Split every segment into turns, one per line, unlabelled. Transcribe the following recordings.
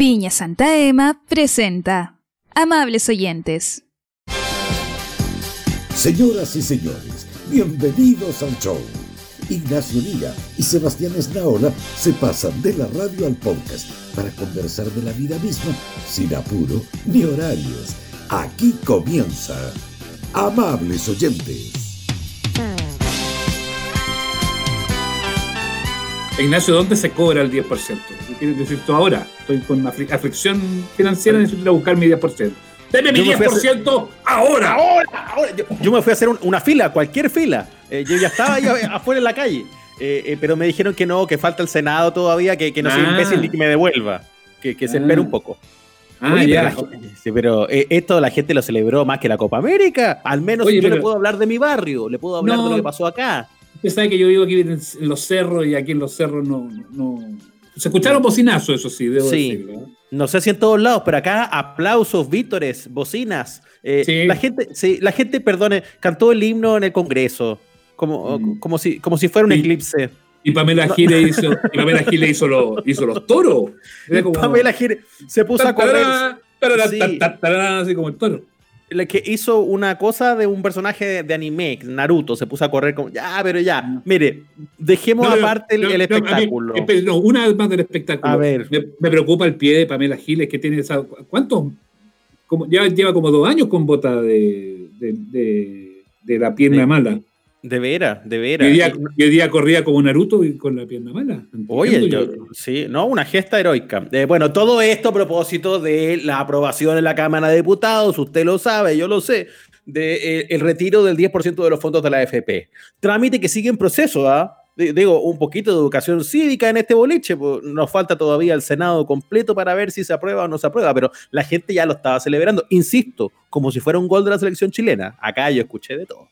Viña Santa Ema presenta Amables oyentes.
Señoras y señores, bienvenidos al show. Ignacio Liga y Sebastián Esnaola se pasan de la radio al podcast para conversar de la vida misma sin apuro ni horarios. Aquí comienza Amables oyentes.
Ignacio, ¿dónde se cobra el 10%? ¿Qué quieres decir tú ahora? Estoy con una aflicción financiera, necesito ir a buscar mi 10%. ¡Deme mi
Yo me fui a hacer-
10% ahora!
Ahora, ahora. Yo, yo me fui a hacer un- una fila, cualquier fila. Eh, yo ya estaba ahí afuera en la calle. Eh, eh, pero me dijeron que no, que falta el Senado todavía, que, que no soy
Ah.
imbécil ni que me devuelva. Que, que se
Ah.
espere un poco.
Ah,
Oye,
ya.
pero, gente- sí, pero, esto la gente lo celebró más que la Copa América. Al menos
Oye,
yo
pero-
le puedo hablar de mi barrio, le puedo hablar
No.
de lo que pasó acá.
Usted sabe que yo vivo aquí en en los cerros y aquí en los cerros no. no... Se escucharon bocinazos, eso sí, debo
Sí.
decirlo. ¿eh?
No sé si en todos lados, pero acá aplausos, vítores, bocinas. Eh,
Sí.
La gente, sí, la gente, perdone, cantó el himno en el Congreso. Como,
Mm.
como, si, como si fuera un eclipse.
Y Pamela Giles hizo, y Pamela Giles hizo, los, hizo los toros. Como-
Pamela Giles se puso a correr.
Así como el toro.
Que hizo una cosa de un personaje de, anime, Naruto, se puso a correr como, ya, pero ya. Mire, dejemos
No,
aparte el,
no,
el
no, mí-
espectáculo.
una vez más del espectáculo.
A ver.
Me, me preocupa el pie de Pamela Giles, que tiene esa. ¿Cuántos? Como, ya lleva como dos años con bota de, de, de- de la pierna mala.
De veras, de veras.
hoy, día,
Y-
y hoy día corría como Naruto y con la pierna mala.
Oye, yo- sí, no, una gesta heroica. Eh, bueno, todo esto a propósito de la aprobación en la Cámara de Diputados, usted lo sabe, yo lo sé, de, eh, el retiro del 10% de los fondos de la AFP. Trámite que sigue en proceso, ¿ah? Digo, un poquito de educación cívica en este boliche, pues, nos falta todavía el Senado completo para ver si se aprueba o no se aprueba, pero la gente ya lo estaba celebrando, insisto, como si fuera un gol de la selección chilena. Acá yo escuché de todo.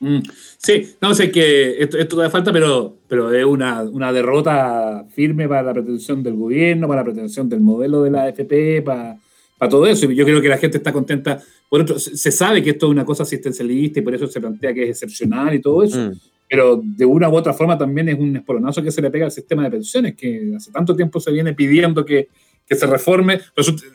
Mm, Sí, no sé que esto, esto todavía falta, pero, pero es una, una derrota firme para la pretensión del gobierno, para la pretensión del modelo de la AFP, para, para todo eso. Y yo creo que la gente está contenta. Por otro, se, sabe que esto es una cosa asistencialista y por eso se plantea que es excepcional y todo eso.
Mm.
Pero de una u otra forma también es un espolonazo que se le pega al sistema de pensiones, que hace tanto tiempo se viene pidiendo que, que se reforme.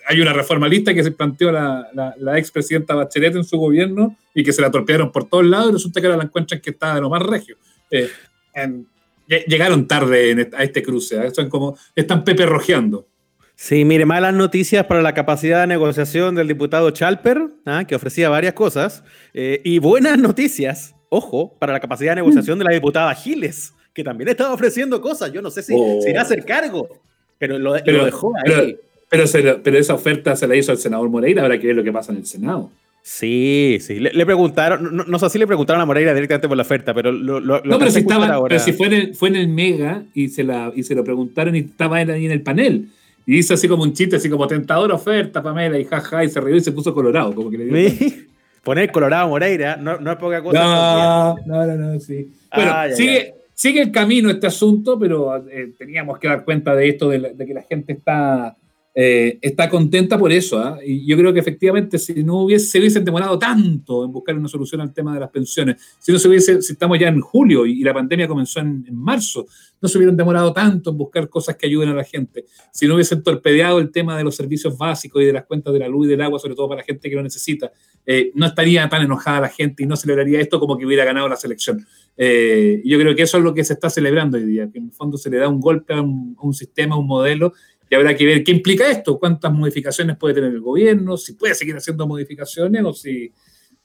Hay una reforma lista que se planteó la, la, la expresidenta Bachelet en su gobierno y que se la torpearon por todos lados y resulta que ahora la encuentran que está de lo más regio. Eh, en- lle- llegaron tarde a este cruce, ¿eh? son como, están pepe rojeando.
Sí, mire, malas noticias para la capacidad de negociación del diputado Chalper, ¿ah? que ofrecía varias cosas, eh, y buenas noticias, ojo, para la capacidad de negociación de la diputada Giles, que también estaba ofreciendo cosas. Yo no sé si
Oh.
se irá a hacer cargo, pero lo, lo
Pero-
dejó ahí.
Pero, pero, se lo- pero esa oferta se la hizo al senador Moreira, habrá que ver lo que pasa en el Senado.
Sí, sí, le, le preguntaron, no, no sé si le preguntaron a Moreira directamente por la oferta, pero lo, lo, lo
No, pero si, estaba,
ahora.
pero si fue, en el, fue en el Mega y se, la, y se lo preguntaron y estaba él ahí en el panel. Y hizo así como un chiste, así como tentadora oferta, Pamela, y jaja, y se rió y se puso colorado. Como que le dio
Sí. Poner Colorado a Moreira no, no es poca cosa.
No, no, no, no, sí. Bueno,
Ah, ya,
sigue, sigue el camino este asunto, pero eh, teníamos que dar cuenta de esto, de, que la gente está, eh, está contenta por eso. ¿ah? Y yo creo que efectivamente, si no hubiese, se hubiesen demorado tanto en buscar una solución al tema de las pensiones, si no se hubiese, si estamos ya en julio y, la pandemia comenzó en, en marzo, no se hubieran demorado tanto en buscar cosas que ayuden a la gente. Si no hubiesen torpedeado el tema de los servicios básicos y de las cuentas de la luz y del agua, sobre todo para la gente que lo necesita, eh, no estaría tan enojada la gente y no celebraría esto como que hubiera ganado la selección. Eh, yo creo que eso es lo que se está celebrando hoy día, que en el fondo se le da un golpe a un, sistema, a un modelo, y habrá que ver qué implica esto, cuántas modificaciones puede tener el gobierno, si puede seguir haciendo modificaciones o si,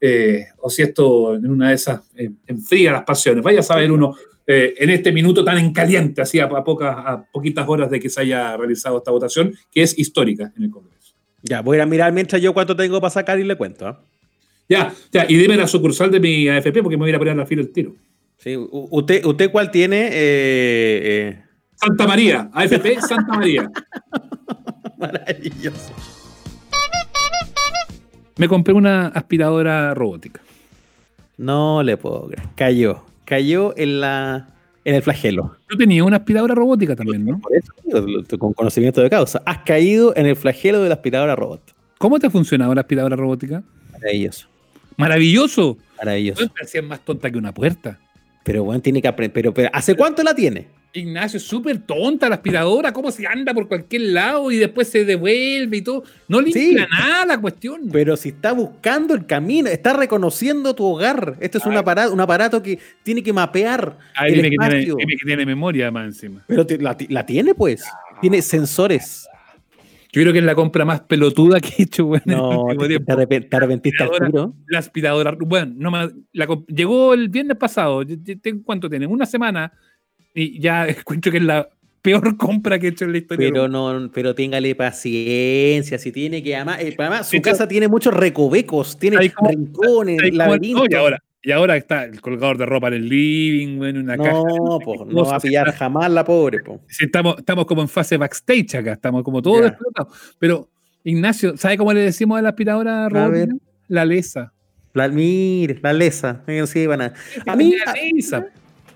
eh, o si esto en una de esas enfría las pasiones. Vaya a saber uno eh, en este minuto tan en caliente, así a, a pocas, a poquitas horas de que se haya realizado esta votación, que es histórica en el Congreso.
Ya, voy a ir a mirar mientras yo cuánto tengo para sacar y le cuento. ¿ah?
Ya, ya, y dime la sucursal de mi AFP porque me voy a ir a poner a la fila el tiro.
Sí, ¿Usted, ¿Usted cuál tiene? Eh, eh,
Santa María, AFP Santa María.
maravilloso.
Me compré una aspiradora robótica.
No le puedo creer. Cayó. Cayó en la en el flagelo.
Yo tenía una aspiradora robótica también, ¿no?
Por eso, con conocimiento de causa. Has caído en el flagelo de la aspiradora robot.
¿Cómo te ha funcionado la aspiradora robótica?
Maravilloso.
Maravilloso.
Maravilloso.
Parecía más tonta que una puerta.
Pero bueno, tiene que aprender. Pero, pero, ¿hace cuánto la tiene?
Ignacio, es súper tonta la aspiradora, cómo se anda por cualquier lado y después se devuelve y todo. No limpia
Sí.
nada la cuestión.
Pero si está buscando el camino, está reconociendo tu hogar. Esto es un aparato, un aparato que tiene que mapear
Ay,
el
que tiene, que memoria más encima.
Pero la, ti- la tiene, pues. Tiene sensores.
Yo creo que es la compra más pelotuda que he hecho, el
No, te, te arrepen- te arrepentiste al tiro.
La aspiradora, bueno, no más, la llegó el viernes pasado. ¿Cuánto tiene? Una semana y ya encuentro que es la peor compra que he hecho en la historia.
Pero no, pero téngale paciencia, si tiene que amar. eh, además, su casa tiene muchos recovecos, tiene
como-
rincones, laberintos.
no, y, ahora, y ahora está el colgador de ropa en el living, weón, una caja.
No, pues, no va a pillar jamás la pobre, po.
Estamos, estamos como en fase backstage acá, estamos como todos
Ya.
explotados. Pero, Ignacio, ¿sabe cómo le decimos a la aspiradora
ver.
La lesa.
La, mire, la lesa. sí, van a, a mí,
La lesa.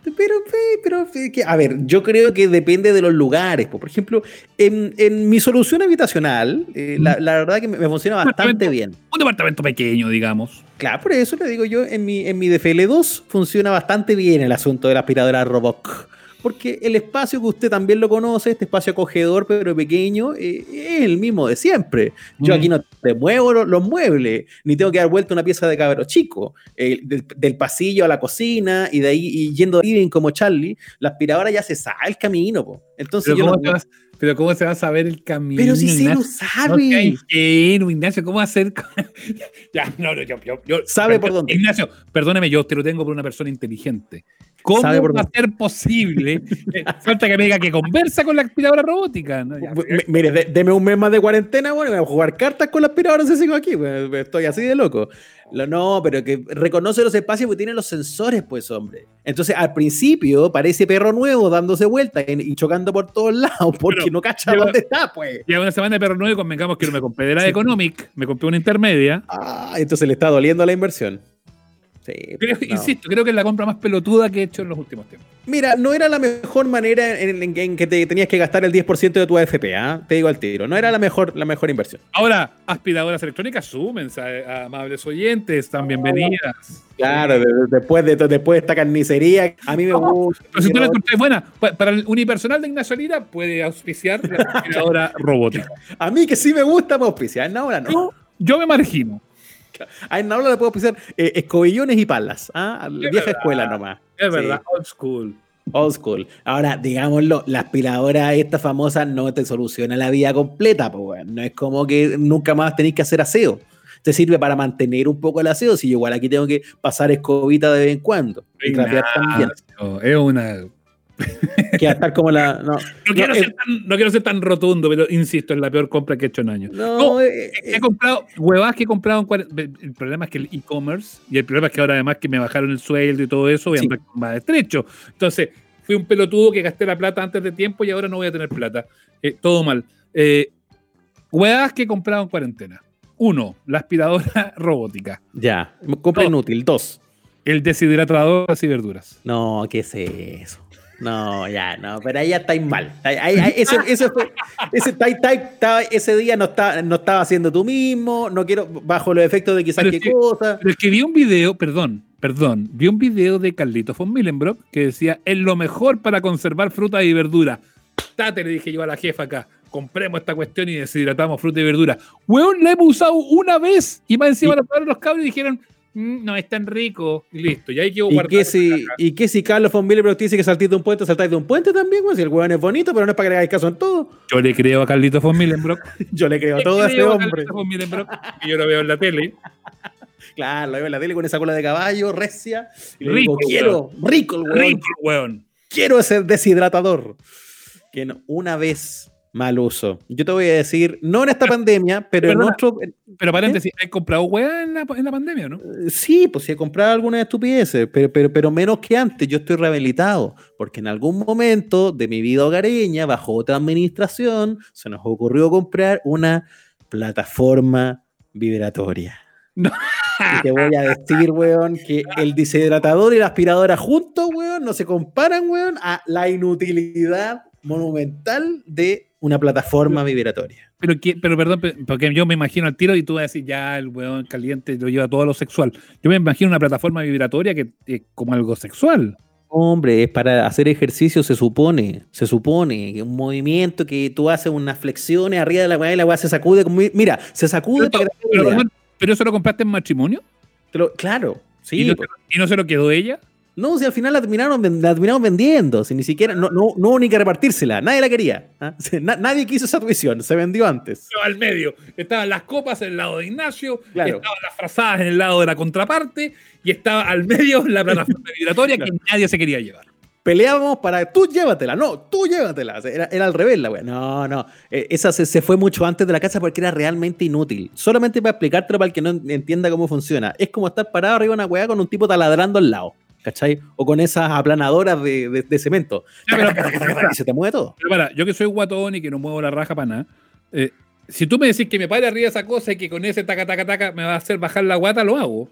Pero, pe- pero, pe- que- a ver, yo creo que depende de los lugares. po. Por ejemplo, en, en mi solución habitacional, eh, la, la verdad que me, me funciona bastante bien.
Un departamento pequeño, digamos.
Claro, por eso le digo yo, en mi, en mi DFL2 funciona bastante bien el asunto de la aspiradora Roboc. Porque el espacio que usted también lo conoce, este espacio acogedor pero pequeño, eh, es el mismo de siempre. Yo
Mm.
aquí no te muevo lo- los muebles, ni tengo que dar vuelta una pieza de cabro chico. Eh, del, del pasillo a la cocina y de ahí y yendo al living como Charlie, la aspiradora ya se sabe el camino. po. Entonces
Pero
yo
¿cómo,
no-
se va, pero ¿cómo se va a saber el camino?
Pero si se lo?
No
sabe.
ingenuo, Ignacio, ¿cómo hacer? ya, no, no, yo, yo- yo-
Sabe por dónde.
Ignacio, perdóneme, yo te lo tengo por una persona inteligente. ¿Cómo va a ser posible? Eh, Falta que me diga que conversa con la aspiradora robótica. ¿no? Ya,
Mire, de- deme un mes más de cuarentena, bueno, voy a jugar cartas con la aspiradora si sigo aquí, pues, estoy así de loco. Lo- no, pero que reconoce los espacios porque tiene los sensores, pues, hombre. Entonces, al principio parece perro nuevo dándose vueltas y, chocando por todos lados porque
Pero
no cacha
lleva-
dónde está, pues.
Ya una semana de perro nuevo, convengamos que no me compré de la Economic, me compré una intermedia.
Ah, entonces le está doliendo la inversión. Sí,
Creo-
no.
Insisto, creo que es la compra más pelotuda que he hecho en los últimos tiempos.
Mira, no era la mejor manera en, en- en que te tenías que gastar el 10% de tu AFP, ¿ah? Te digo al tiro. No era la mejor, la mejor inversión.
Ahora, aspiradoras electrónicas, súmense, a, a amables oyentes, están bienvenidas.
Claro, de- de- después de, después de esta carnicería, a mí me
No,
gusta.
Pero si tú la encontrás buena, pa- para el unipersonal de Ignacio Lira puede auspiciar la aspiradora robótica.
A mí que sí me gusta, me auspicia. A Naula no.
Yo, yo me margino.
A Naula le puedo auspiciar eh, escobillones y palas. ¿ah?
Es
vieja
verdad.
escuela nomás.
Es verdad, old school.
Old school. Ahora, digámoslo, la aspiradora esta famosa no te soluciona la vida completa, pues. No es como que nunca más tenéis que hacer aseo. Te sirve para mantener un poco el aseo, si yo igual aquí tengo que pasar escobita de vez en cuando. Y también.
Es una.
Que va a estar como la. No,
No quiero,
no, eh,
tan, no quiero ser tan rotundo, pero insisto, es la peor compra que he hecho en años.
no, eh,
He
eh,
comprado huevas que he comprado en cuaren- El problema es que el e-commerce y el problema es que ahora además que me bajaron el sueldo y todo eso, voy a andar más estrecho. Entonces, fui un pelotudo que gasté la plata antes de tiempo y ahora no voy a tener plata. Eh, todo mal. Eh, huevas que he comprado en cuarentena. Uno, la aspiradora robótica.
ya. Compra inútil. Dos.
El deshidratador de y verduras.
No, ¿qué es eso? No, ya, no, pero ahí ya estáis mal. Ahí- ahí- ahí- ese, ese fue- ese, día no, está, no estaba haciendo tú mismo, no quiero, bajo los efectos de quizás
Pero
qué
es que-
cosa.
Pero es que vi un video, perdón, perdón, vi un video de Carlitos von Millenbrock que decía, es lo mejor para conservar fruta y verdura. Tate, le dije yo a la jefa acá, compremos esta cuestión y deshidratamos fruta y verdura. Weón, la hemos usado una vez y más encima probaron los cabros y dijeron, "Mm, no es tan rico. Y listo, y ahí quedó
¿Y qué, si, ¿Y qué si Carlos von te dice que saltís de un puente, saltáis de un puente también? güey? si el hueón es bonito, pero no es para que le hagáis caso en todo.
Yo le creo a Carlitos von Millenbrock.
Yo le creo todo a este
creo a
hombre.
Carlitos von Millenbrock, que yo lo veo en la tele.
Claro, lo veo en la tele con esa cola de caballo, recia. Y le
Rico,
digo, quiero, rico el hueón,
Rico, weón.
quiero ese deshidratador. Que una vez mal uso. Yo te voy a decir, no en esta pandemia, pero en otro.
Pero paréntesis, ¿has comprado weá en la, en la pandemia, no?
eh, Sí, pues sí he comprado algunas estupideces, pero, pero, pero menos que antes. Yo estoy rehabilitado, porque en algún momento de mi vida hogareña, bajo otra administración, se nos ocurrió comprar una plataforma vibratoria.
No.
Y te voy a decir, weón, que el deshidratador y la aspiradora juntos, weón, no se comparan, weón, a la inutilidad monumental de una plataforma vibratoria.
Pero, que- pero perdón, pe- porque yo me imagino al tiro y tú vas a decir, ya, el weón caliente lo lleva todo a lo sexual. Yo me imagino una plataforma vibratoria que es como algo sexual.
Hombre, es para hacer ejercicio, se supone, se supone, un movimiento que tú haces unas flexiones arriba de la weá y la weá se sacude. Como, mira, se sacude
pero, pero, pero, eso lo compraste en matrimonio.
Pero, claro, sí.
¿Y no, ¿Y no, se lo quedó ella?
No, si al final la terminaron, la terminaron vendiendo, si ni siquiera, no, no, no hubo ni que repartírsela, nadie la quería. ¿ah? nadie quiso esa tuición, se vendió antes.
Al medio, estaban las copas en el lado de Ignacio, claro. estaban las frazadas en el lado de la contraparte, y estaba al medio la plataforma vibratoria claro. que nadie se quería llevar.
Peleábamos para tú llévatela, no, tú llévatela. Era, era al revés la wea. No, no. Eh, esa se, se, fue mucho antes de la casa porque era realmente inútil. Solamente para explicártelo para el que no entienda cómo funciona. Es como estar parado arriba de una weá con un tipo taladrando al lado. ¿Cachai? O con esas aplanadoras de, de, de cemento.
Pero, y se te mueve todo. Pero para, yo que soy guatón y que no muevo la raja para nada, eh, si tú me decís que me pare arriba esa cosa y que con ese taca, taca, taca me va a hacer bajar la guata, lo hago.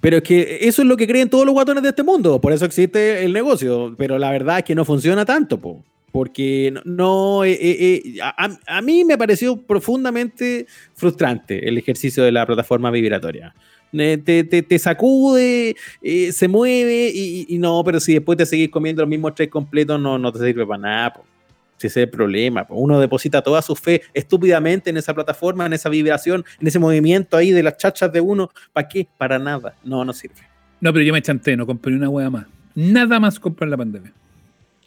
Pero es que eso es lo que creen todos los guatones de este mundo, por eso existe el negocio, pero la verdad es que no funciona tanto, po, porque no, eh, eh, a, a, mí me pareció profundamente frustrante el ejercicio de la plataforma vibratoria. Te, te, te sacude, eh, se mueve y, y, no, pero si después te seguís comiendo los mismos tres completos, no, no te sirve para nada. Po. Si ese es el problema. Uno deposita toda su fe estúpidamente en esa plataforma, en esa vibración, en ese movimiento ahí de las chachas de uno. ¿Para qué? Para nada. No, no sirve.
No, pero yo me chanté, no compré una hueá más. Nada más compré en la pandemia.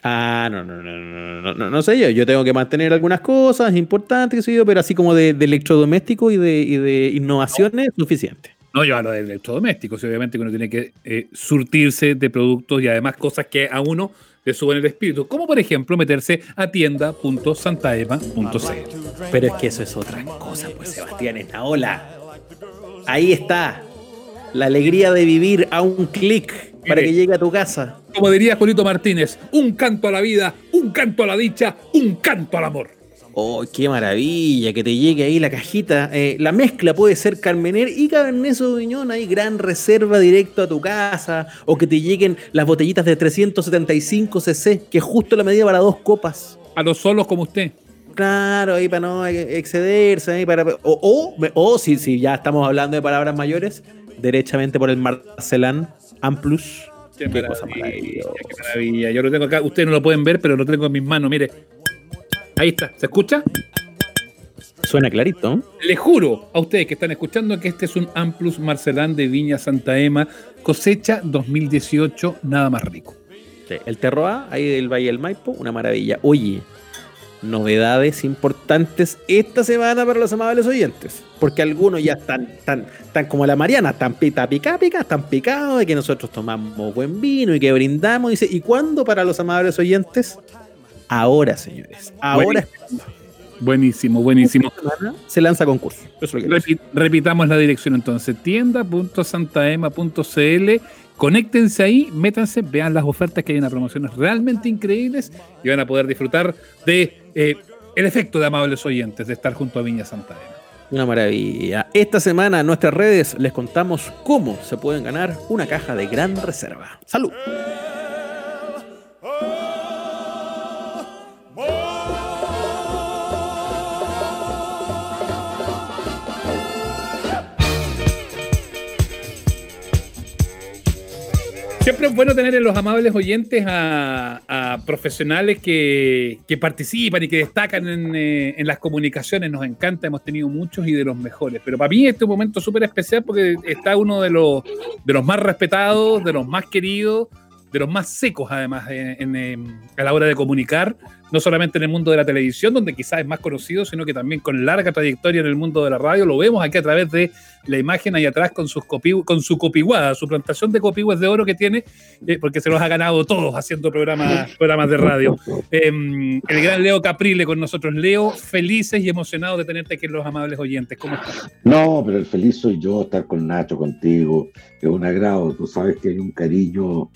Ah, no, no, no, no, no, no, no sé yo. Yo tengo que mantener algunas cosas importantes, sé yo, pero así como de, de electrodoméstico y de, y de innovaciones, no. suficiente.
No, yo hablo de electrodomésticos, obviamente que uno tiene que eh, surtirse de productos y además cosas que a uno le suben el espíritu, como por ejemplo meterse a tienda.santaema.cl.
Pero es que eso es otra cosa, pues Sebastián, esta ola. Ahí está. La alegría de vivir a un clic para que llegue a tu casa.
Como diría Julito Martínez, un canto a la vida, un canto a la dicha, un canto al amor.
¡Oh, qué maravilla! Que te llegue ahí la cajita. Eh, la mezcla puede ser Carmener y Cabernet Sauvignon. Hay gran reserva directo a tu casa. O que te lleguen las botellitas de 375 cc, que es justo la medida para dos copas.
A los solos como usted.
Claro, ahí para no excederse. Ahí para, o, o, o si, si ya estamos hablando de palabras mayores, derechamente por el Marcelán Amplus.
Qué, qué cosa maravillosa. Qué maravilla. Yo lo tengo acá. Ustedes no lo pueden ver, pero lo tengo en mis manos. Mire. Ahí está, ¿se escucha?
Suena clarito.
Les juro a ustedes que están escuchando que este es un Amplus Marcelán de Viña Santa Ema, cosecha 2018, nada más rico.
Sí, el Terroa, ahí del Valle del Maipo, una maravilla. Oye, novedades importantes esta semana para los amables oyentes. Porque algunos ya están, están, están como la Mariana, están pica, pica, pica, están picados de que nosotros tomamos buen vino y que brindamos. Dice, ¿y cuándo para los amables oyentes? Ahora, señores. Ahora.
Buenísimo, buenísimo.
Se lanza concurso.
Repi repitamos la dirección entonces: tienda.santaema.cl. Conéctense ahí, métanse, vean las ofertas que hay en las promociones realmente increíbles y van a poder disfrutar de eh, el efecto de amables oyentes de estar junto a Viña Santa Ema.
Una maravilla. Esta semana en nuestras redes les contamos cómo se pueden ganar una caja de gran reserva. ¡Salud!
Siempre es bueno tener en los amables oyentes a, a profesionales que, que, participan y que destacan en, eh, en, las comunicaciones. Nos encanta, hemos tenido muchos y de los mejores. Pero para mí este es un momento súper especial porque está uno de los, de los más respetados, de los más queridos, de los más secos además en, en, a la hora de comunicar, no solamente en el mundo de la televisión, donde quizás es más conocido, sino que también con larga trayectoria en el mundo de la radio. Lo vemos aquí a través de la imagen ahí atrás con, sus copi, con su copiguada, su plantación de copiguas de oro que tiene, eh, porque se los ha ganado todos haciendo programas, programas de radio. Eh, el gran Leo Caprile con nosotros. Leo, felices y emocionados de tenerte aquí en Los Amables Oyentes. ¿Cómo estás?
No, pero el feliz soy yo, estar con Nacho, contigo. Es un agrado. Tú sabes que hay un cariño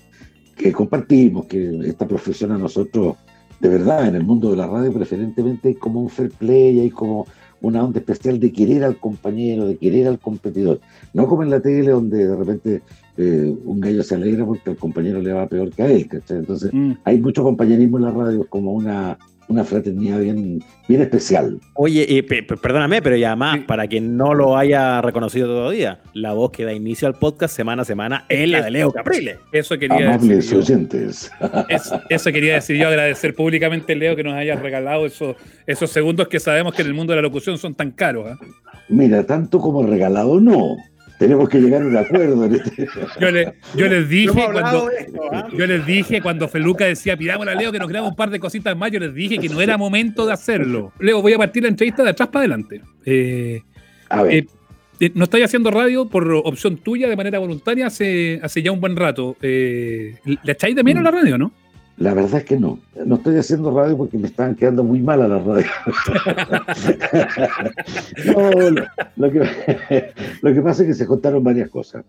que compartimos, que esta profesión a nosotros, de verdad, en el mundo de la radio preferentemente hay como un fair play, hay como una onda especial de querer al compañero, de querer al competidor. No como en la tele donde de repente eh, un gallo se alegra porque al compañero le va peor que a él. ¿cachai? Entonces mm. hay mucho compañerismo en la radio, como una una fraternidad bien, bien especial.
Oye, y pe- pe- perdóname, pero ya más, para quien no lo haya reconocido todavía, la voz que da inicio al podcast semana a semana es la de Leo Caprile.
Eso quería
Amables
decir.
oyentes.
Es- eso quería decir yo, agradecer públicamente, Leo, que nos haya regalado esos, esos segundos que sabemos que en el mundo de la locución son tan caros. ¿ah?
Mira, tanto como regalado no. Tenemos que llegar a un acuerdo en este.
Yo, le- yo les dije cuando,
esto, ¿ah?
yo les dije cuando Feluca decía pidámosle a Leo que nos creamos un par de cositas más, yo les dije que no era momento de hacerlo. Leo, voy a partir la entrevista de atrás para adelante. Eh,
A ver,
Eh, eh, no estáis haciendo radio por opción tuya de manera voluntaria hace, hace ya un buen rato. Eh, ¿Le echáis de menos la radio, no?
La verdad es que no. No estoy haciendo radio porque me estaban quedando muy mal a la radio. no, lo, lo que, lo que pasa es que se contaron varias cosas.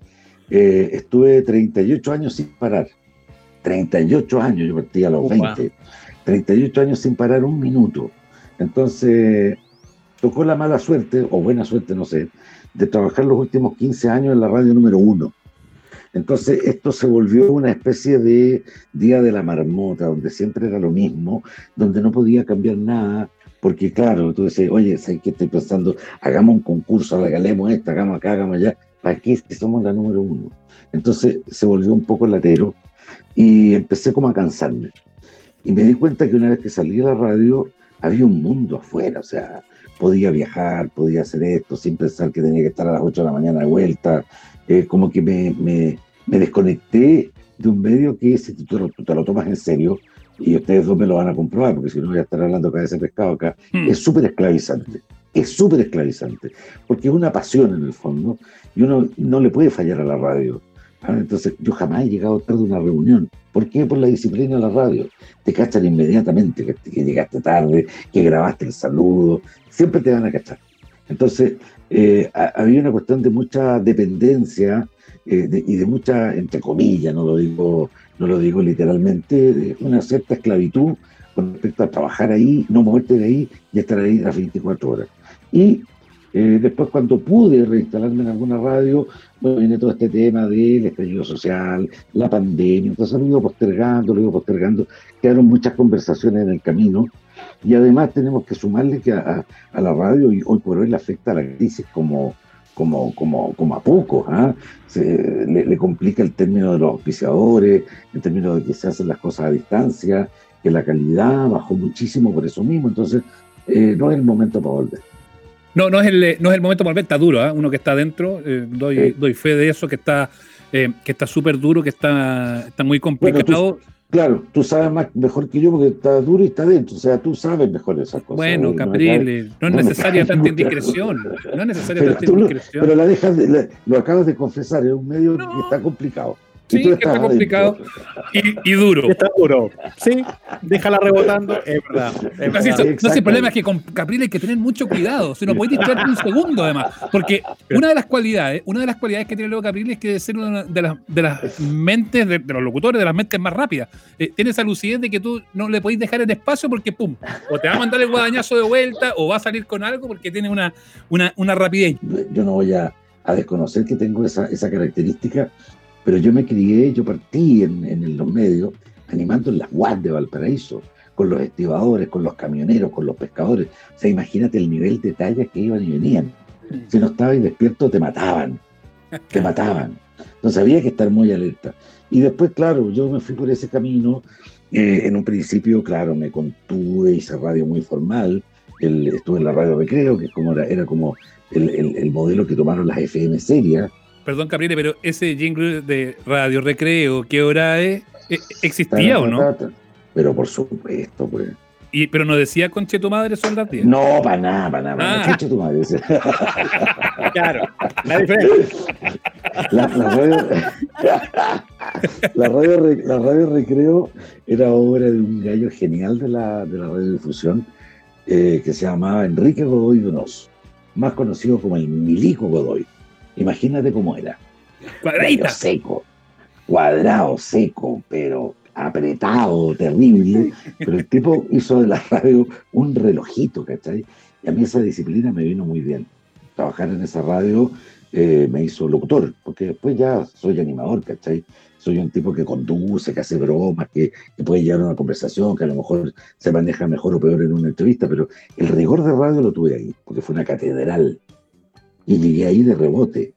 Eh, estuve 38 años sin parar. 38 años, yo partí a los
Upa.
20. 38 años sin parar un minuto. Entonces, tocó la mala suerte, o buena suerte, no sé, de trabajar los últimos 15 años en la radio número uno. Entonces, esto se volvió una especie de día de la marmota, donde siempre era lo mismo, donde no podía cambiar nada, porque claro, tú dices, oye, ¿sabes qué estoy pensando? Hagamos un concurso, regalemos esto, hagamos acá, hagamos allá. ¿Para qué si somos la número uno? Entonces se volvió un poco latero y empecé como a cansarme. Y me di cuenta que una vez que salí de la radio, había un mundo afuera, o sea, podía viajar, podía hacer esto, sin pensar que tenía que estar a las 8 de la mañana de vuelta, eh, como que me, me, me desconecté de un medio que si tú te, lo, tú te lo tomas en serio, y ustedes dos me lo van a comprobar, porque si no voy a estar hablando acá de ese pescado acá,
Hmm.
es súper esclavizante, es súper esclavizante, porque es una pasión en el fondo, y uno no le puede fallar a la radio. ¿ah? Entonces, yo jamás he llegado tarde a una reunión. ¿Por qué? Por la disciplina de la radio. Te cachan inmediatamente que, que llegaste tarde, que grabaste el saludo, siempre te van a cachar. Entonces, eh, ha- había una cuestión de mucha dependencia eh, de- y de mucha, entre comillas, no lo digo, no lo digo literalmente, de una cierta esclavitud con respecto a trabajar ahí, no moverte de ahí y estar ahí las 24 horas. Y eh, después cuando pude reinstalarme en alguna radio, bueno, viene todo este tema del estallido social, la pandemia, entonces lo ido postergando, lo ido postergando, quedaron muchas conversaciones en el camino y además tenemos que sumarle que a, a- a la radio y hoy por hoy le afecta a la crisis como, como, como, como a poco, ¿ah? Se- le, le complica el término de los auspiciadores, el término de que se hacen las cosas a distancia, que la calidad bajó muchísimo por eso mismo, entonces eh, no es el momento para volver.
No, no es el, no es el momento para volver, está duro, ¿ah? uno que está adentro, eh, doy, doy fe de eso, que está eh, que está súper duro, que está, está muy complicado.
Claro, tú sabes más, mejor que yo porque está duro y está dentro, o sea, tú sabes mejor esas cosas.
Bueno, Caprile, no es
no
necesaria tanta indiscreción. No es necesaria tanta indiscreción.
pero la dejas, de- la- lo acabas de confesar, es un medio
No.
que está complicado.
Sí, que está complicado. Y, y duro.
Está duro. Sí, déjala rebotando, es verdad. es verdad.
eso- no, el problema es que con Caprile hay que tener mucho cuidado. Si no podéis distraerte un segundo, además. Porque una de las cualidades, una de las cualidades que tiene Leo Caprile es que es ser una de las, de las mentes, de, de los locutores, de las mentes más rápidas. Eh, tiene esa lucidez de que tú no le podéis dejar el espacio porque, pum, o te va a mandar el guadañazo de vuelta o va a salir con algo porque tiene una, una, una rapidez.
Yo no voy a, a desconocer que tengo esa, esa característica, pero yo me crié, yo partí en, en los medios animando en las UAD de Valparaíso, con los estibadores, con los camioneros, con los pescadores. O sea, imagínate el nivel de tallas que iban y venían. Si no estabas despierto, te mataban. Te mataban. Entonces había que estar muy alerta. Y después, claro, yo me fui por ese camino. Eh, en un principio, claro, me contuve, hice radio muy formal. El- estuve en la radio recreo, que es como era, era como el, el- el modelo que tomaron las FM serias.
Perdón, Caprile, pero ese jingle de Radio Recreo, ¿qué hora es? Eh, ¿Existía o no?
Pero por supuesto, pues.
Y, pero no decía conche tu madre son las 10.
No, para nada, para nada.
Ah.
Chucha tu madre.
Claro, la diferencia.
La, la radio, la, radio, Re- la radio Recreo era obra de un gallo genial de la, de la radiodifusión eh, que se llamaba Enrique Godoy Donoso, más conocido como el Milico Godoy. Imagínate cómo era.
Cuadradita.
Seco, cuadrado, seco, pero apretado, terrible. Pero el tipo hizo de la radio un relojito, ¿cachai? Y a mí esa disciplina me vino muy bien. trabajar en esa radio eh, me hizo locutor, porque después ya soy animador, ¿cachai? Soy un tipo que conduce, que hace bromas, que, que puede llevar una conversación, que a lo mejor se maneja mejor o peor en una entrevista, pero el rigor de radio lo tuve ahí, porque fue una catedral. Y llegué ahí de rebote,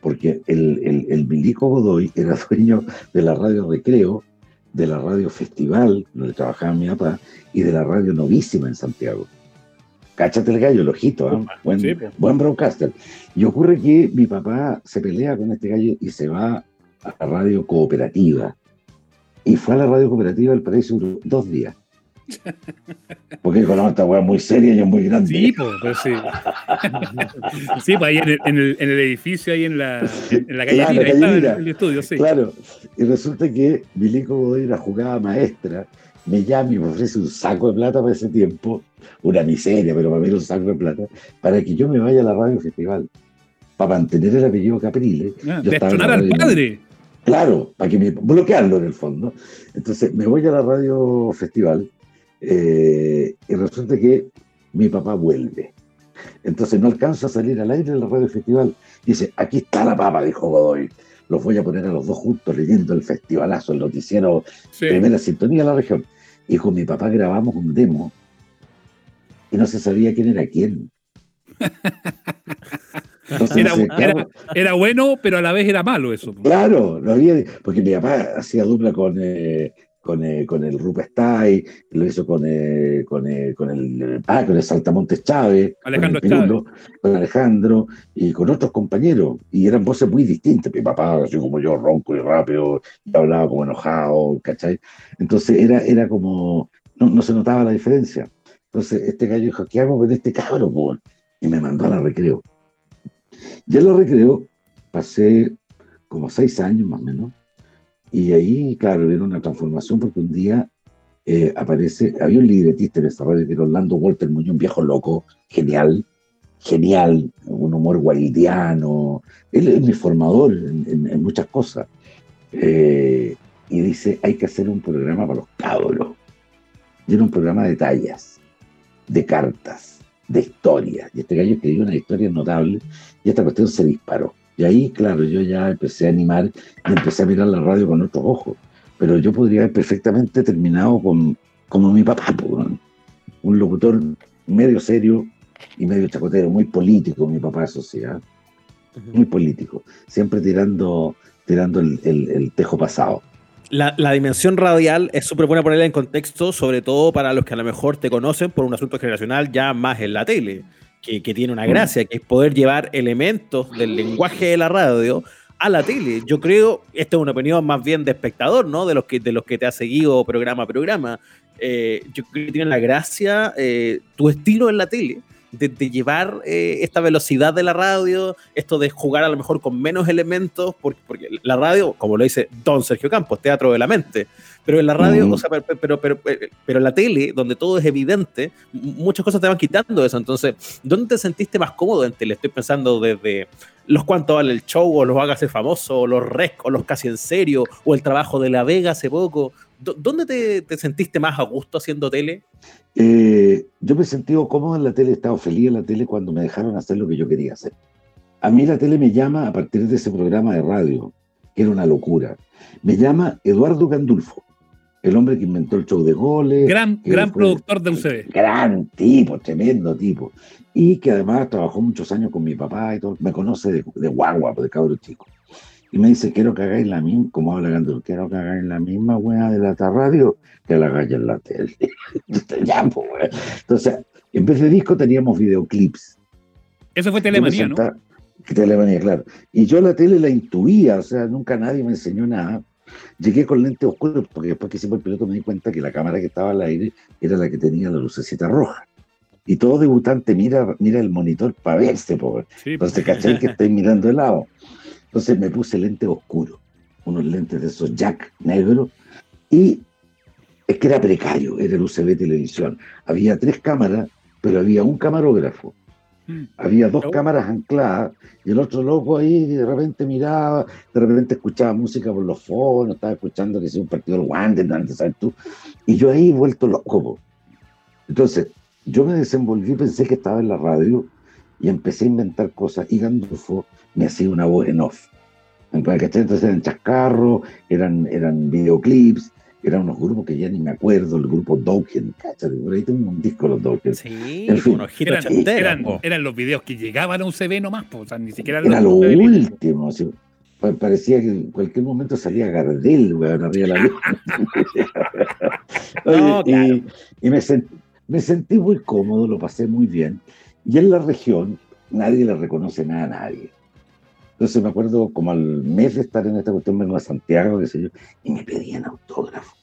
porque el, el, el Milico Godoy era dueño de la radio Recreo, de la radio Festival, donde trabajaba mi papá, y de la radio Novísima en Santiago. Cáchate el gallo, el ojito, ¿eh? buen,
Sí, pues.
buen broadcaster. Y ocurre que mi papá se pelea con este gallo y se va a la radio cooperativa. Y fue a la radio cooperativa del Paraíso dos días. Porque con esta weá muy seria y es muy grande.
Sí, pues, pues sí. sí, pues ahí en el, en el- en el edificio, ahí en la, en la calle
Claro,
Lira, ahí
calle
estaba el,
Lira.
el estudio, sí.
Claro. Y resulta que Milico Godoy, jugada maestra, me llama y me ofrece un saco de plata para ese tiempo, una miseria, pero para mí era un saco de plata, para que yo me vaya a la radio festival, para mantener el apellido Capriles.
Ah, destronar al padre.
Claro, para que me bloquearlo en el fondo. Entonces me voy a la radio festival eh, y resulta que mi papá vuelve. Entonces no alcanza a salir al aire de la radio festival. Dice, aquí está la papa, dijo Godoy. Los voy a poner a los dos juntos leyendo el festivalazo, el noticiero,
Sí.
primera sintonía de la región. Y con mi papá grabamos un demo y no se sabía quién era quién. Entonces,
Era,
no sé, ¿qué hago?
era- era bueno, pero a la vez era malo eso.
Claro, no había, porque mi papá hacía dupla con, eh, con, eh, con el Rupestay, lo hizo con, eh, con, eh, con el ah, con el Saltamontes Chávez,
Alejandro
con, el Pirulo, con Alejandro y con otros compañeros, y eran voces muy distintas. Mi papá, así como yo, ronco y rápido, y hablaba como enojado, ¿cachai? Entonces era, era como, no, no se notaba la diferencia. Entonces este gallo dijo, ¿qué hago con este cabro? po?" Y me mandó a la recreo. Ya en la recreo pasé como seis años más o menos. Y ahí, claro, viene una transformación porque un día eh, aparece, había un libretista en esa radio que era Orlando Walter Muñoz, un viejo loco, genial, genial, un humor guaidiano. Él es mi formador en muchas cosas. Eh, y dice, hay que hacer un programa para los cabros. Y era un programa de tallas, de cartas, de historias. Y este gallo escribió una historia notable y esta cuestión se disparó. Y ahí, claro, yo ya empecé a animar y empecé a mirar la radio con otros ojos. Pero yo podría haber perfectamente terminado con, como mi papá, un locutor medio serio y medio chacotero, muy político, mi papá de sociedad, muy político, siempre tirando, tirando el, el- el tejo pasado.
La, la dimensión radial es súper buena ponerla en contexto, sobre todo para los que a lo mejor te conocen por un asunto generacional ya más en la tele, que, que tiene una gracia, que es poder llevar elementos del lenguaje de la radio a la tele. Yo creo, esta es una opinión más bien de espectador, ¿no? De los que, de los que te ha seguido programa a programa. Eh, yo creo que tiene la gracia, eh, tu estilo en la tele, de, de llevar eh, esta velocidad de la radio, esto de jugar a lo mejor con menos elementos, porque, porque la radio, como lo dice Don Sergio Campos, teatro de la mente, pero en la radio,
Ujú.
o sea, pero, pero, pero, pero en la tele, donde todo es evidente, muchas cosas te van quitando eso. Entonces, ¿dónde te sentiste más cómodo en tele? Estoy pensando desde los cuánto vale el show, o los hágase famoso, o los rec, o los casi en serio, o el trabajo de La Vega hace poco. ¿Dó- ¿Dónde te, te sentiste más a gusto haciendo tele?
Eh, yo me he sentido cómodo en la tele, he estado feliz en la tele cuando me dejaron hacer lo que yo quería hacer. A mí la tele me llama a partir de ese programa de radio, que era una locura. Me llama Eduardo Gandulfo, el hombre que inventó el show de goles.
Gran, gran
fue-
productor de UCB.
Gran tipo, tremendo tipo. Y que además trabajó muchos años con mi papá y todo. Me conoce de, de guagua, de cabro chico. Y me dice, quiero que hagáis la misma, como habla Gandul, quiero que hagáis la misma weá de la radio que la hagáis en la tele. ya, pues. Entonces, en vez de disco teníamos videoclips.
Eso fue Telemanía, ¿no?
Telemanía, claro. Y yo la tele la intuía, o sea, nunca nadie me enseñó nada. Llegué con lentes oscuros, porque después que hicimos el piloto me di cuenta que la cámara que estaba al aire era la que tenía la lucecita roja. Y todo debutante mira, mira el monitor para verse, pobre.
Sí,
Entonces, ¿cachai? Que estoy mirando de lado. Entonces me puse lentes oscuros, unos lentes de esos Jack negros, y es que era precario, era el UCB Televisión. Había tres cámaras, pero había un camarógrafo.
Mm.
Había dos
Oh.
cámaras ancladas y el otro loco ahí de repente miraba, de repente escuchaba música por los fonos, estaba escuchando que un partido del Wander, ¿sabes tú? Y yo ahí vuelto loco. Entonces, yo me desenvolví, pensé que estaba en la radio y empecé a inventar cosas y Gandolfo me hacía una voz en off. Entonces eran chascarros, eran, eran videoclips, eran unos grupos que ya ni me acuerdo, el grupo Dokken, cáchate, por ahí tengo un disco de los Dokken.
Sí,
En fin.
unos hitos
Eran, los videos que llegaban a un CB nomás, po, o sea, ni siquiera
Era
los
lo último, así, parecía que en cualquier momento salía Gardel, weón, arriba de la luz. Oye,
No, claro.
y, y me, sen- me sentí muy cómodo, lo pasé muy bien. Y en la región nadie le reconoce nada a nadie. Entonces me acuerdo como al mes de estar en esta cuestión, vengo a Santiago, qué sé yo, y me pedían autógrafo.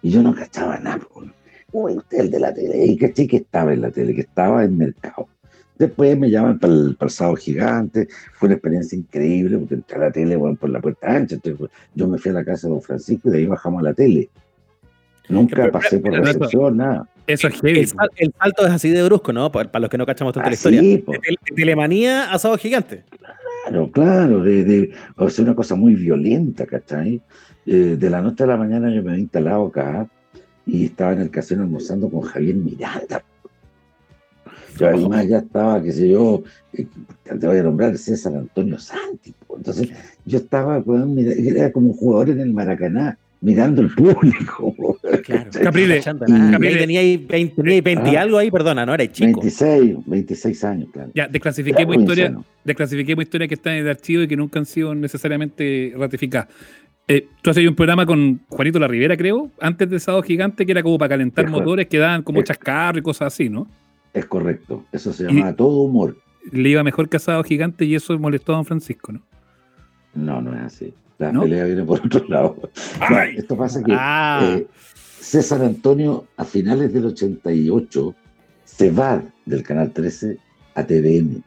Y yo no cachaba nada. Uy, usted el de la tele. Y caché que estaba en la tele, que estaba en mercado. Después me llaman para el, para el sábado gigante. Fue una experiencia increíble porque entré a la tele bueno, por la puerta ancha. Entonces, yo me fui a la casa de don Francisco y de ahí bajamos a la tele. Nunca pasé por recepción, nada.
Eso es heavy.
El, sal- el salto es así de brusco, ¿no? Para, para los que no cachamos tanto la historia. De, de telemanía a sábado gigante.
Claro, claro, de, de, o sea, una cosa muy violenta, ¿cachai? Eh, de la noche a la mañana yo me había instalado acá y estaba en el casino almorzando con Javier Miranda. Yo además ya estaba, qué sé yo, eh, te voy a nombrar César Antonio Santi. po. Entonces yo estaba, mira, era como un jugador en el Maracaná, mirando el público.
Claro.
Caprile,
tenía ahí 20, tenía ahí 20 y
Ah.
algo ahí, perdona, no era chico.
26, 26 años, claro.
Ya, desclasifiquemos
insano.
desclasifiquemos historias que están en el archivo y que nunca han sido necesariamente ratificadas. Eh, tú has hecho un programa con Juanito La Rivera, creo, antes de Sábado Gigante, que era como para calentar
Es
motores que daban como chascarro y cosas así, ¿no?
Es correcto, eso se
Y-
llama todo humor.
Le iba mejor que a Sábado Gigante y eso molestó a Don Francisco, ¿no?
No, no es así. La
¿No?
pelea viene por otro lado. No, esto pasa que
Ah.
eh, César Antonio, a finales del 88, se va del Canal 13 a TVN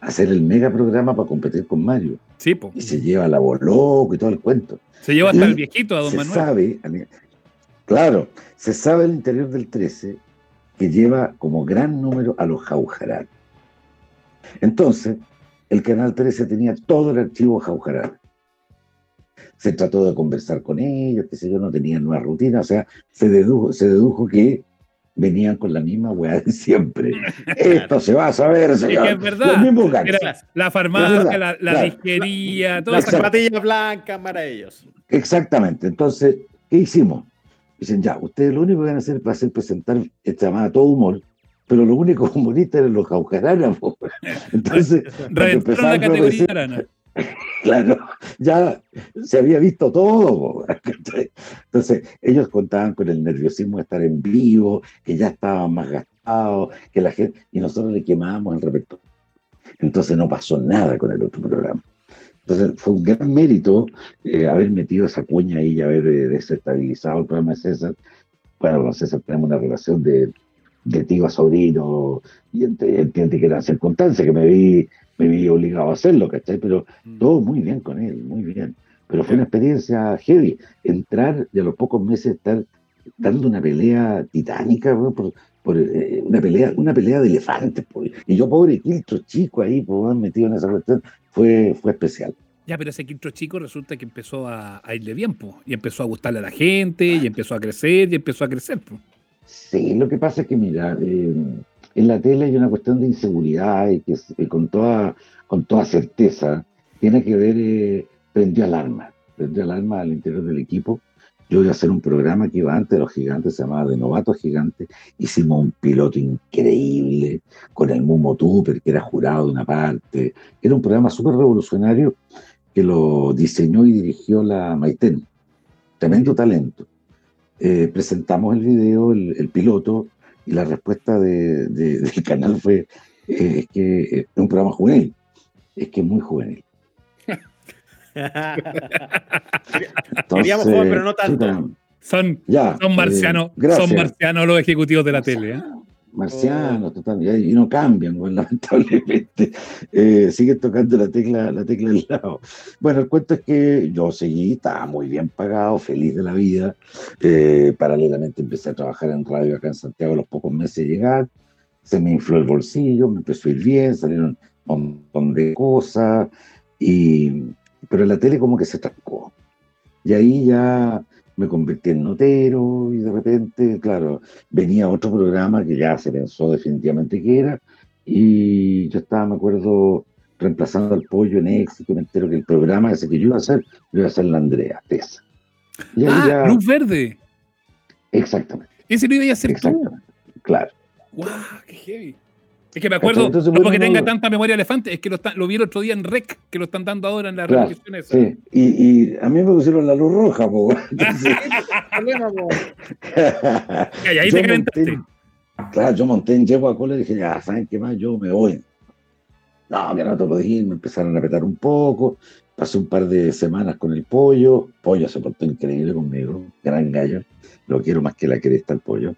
a hacer el mega programa para competir con Mario.
Sí, po.
Y se lleva la Boloco y todo el cuento.
Se llevó hasta el viejito, a Don
se
Manuel.
sabe, claro, se sabe al interior del 13 que lleva como gran número a los Jaujarat. Entonces, el Canal 13 tenía todo el archivo Jaujarat. Se trató de conversar con ellos, que sé yo, no tenían nueva rutina, o sea, se dedujo, se dedujo que venían con la misma weá de siempre. Esto se va a saber, señor.
es verdad.
Los.
Era la farmacia, la, la
claro.
disquería, toda
Las
esa
Exacto.
zapatillas blancas para ellos.
Exactamente. Entonces, ¿qué hicimos? Dicen, ya, ustedes lo único que van a hacer va a ser presentar esta llamada todo humor, pero los únicos humoristas eran los jaucaranas. po. Entonces,
Reventaron la categoría arana.
claro, ya se había visto todo. Entonces, ellos contaban con el nerviosismo de estar en vivo, que ya estaban más gastados, que la gente, y nosotros le quemábamos el repertorio. Entonces no pasó nada con el otro programa. Entonces fue un gran mérito eh, haber metido esa cuña ahí y haber eh, desestabilizado el programa de César. Bueno, con César tenemos una relación de, de tío a sobrino y ent- entiende que eran circunstancias que me vi, me vi obligado a hacerlo, ¿cachai? Pero todo muy bien con él, muy bien. Pero fue una experiencia heavy. Entrar y a los pocos meses estar dando una pelea titánica, weón, por, por, eh, una pelea, una pelea de elefantes. po. Y yo, pobre quiltro chico ahí, pues, weón, metido en esa cuestión, fue, fue especial.
Ya, pero ese quinto chico resulta que empezó a, a irle bien, po, y empezó a gustarle a la gente, y empezó a crecer, y empezó a crecer. po.
Sí, lo que pasa es que, mira, eh, en la tele hay una cuestión de inseguridad y que eh, con, toda, con toda certeza tiene que ver, eh, prendió alarma, prendió alarma al interior del equipo. Yo iba a hacer un programa que iba antes de los gigantes, se llamaba De Novatos Gigantes. Hicimos un piloto increíble con el Mumo Tupper, que era jurado de una parte. Era un programa súper revolucionario que lo diseñó y dirigió la Maiten. Tremendo talento. Eh, presentamos el video, el, el piloto, y la respuesta de- de- del canal fue eh, es que es un programa juvenil. Es que es muy juvenil.
Queríamos joven, pero no tanto.
Son,
ya,
son
eh,
marcianos,
gracias.
son marcianos los ejecutivos de la tele. ¿eh?
Marcianos, ya, y no cambian, bueno, lamentablemente. Eh, siguen tocando la tecla, la tecla del lado. Bueno, el cuento es que yo seguí, estaba muy bien pagado, feliz de la vida. Eh, paralelamente empecé a trabajar en radio acá en Santiago a los pocos meses de llegar. Se me infló el bolsillo, me empezó a ir bien, salieron un montón de cosas. Y, pero la tele como que se trancó. Y ahí ya me convertí en notero y de repente, claro, venía otro programa que ya se pensó definitivamente que era, Y yo estaba, me acuerdo, reemplazando al pollo en éxito, me entero que el programa ese que yo iba a hacer, lo iba a hacer la Andrea Tesa. Y
Ah,
ya-
Luz Verde.
Exactamente,
Ese lo iba a hacer tú.
exactamente. Claro.
¡Guau! ¡Qué heavy! Es que me acuerdo,
Entonces,
no porque tenga tanta memoria elefante, es que lo, está- lo vi el otro día en REC, que lo están dando ahora en las
Claro,
repeticiones.
Sí, y, y a mí me pusieron la luz roja, po. Entonces,
Y ahí
yo
te calentaste.
monté- claro, yo monté en yegua a cola y dije, ya, ¿saben qué más? Yo me voy. No, que no te podés ir, me empezaron a apretar un poco, pasé un par de semanas con el pollo, pollo se portó increíble conmigo, gran gallo, lo quiero más que la cresta el pollo.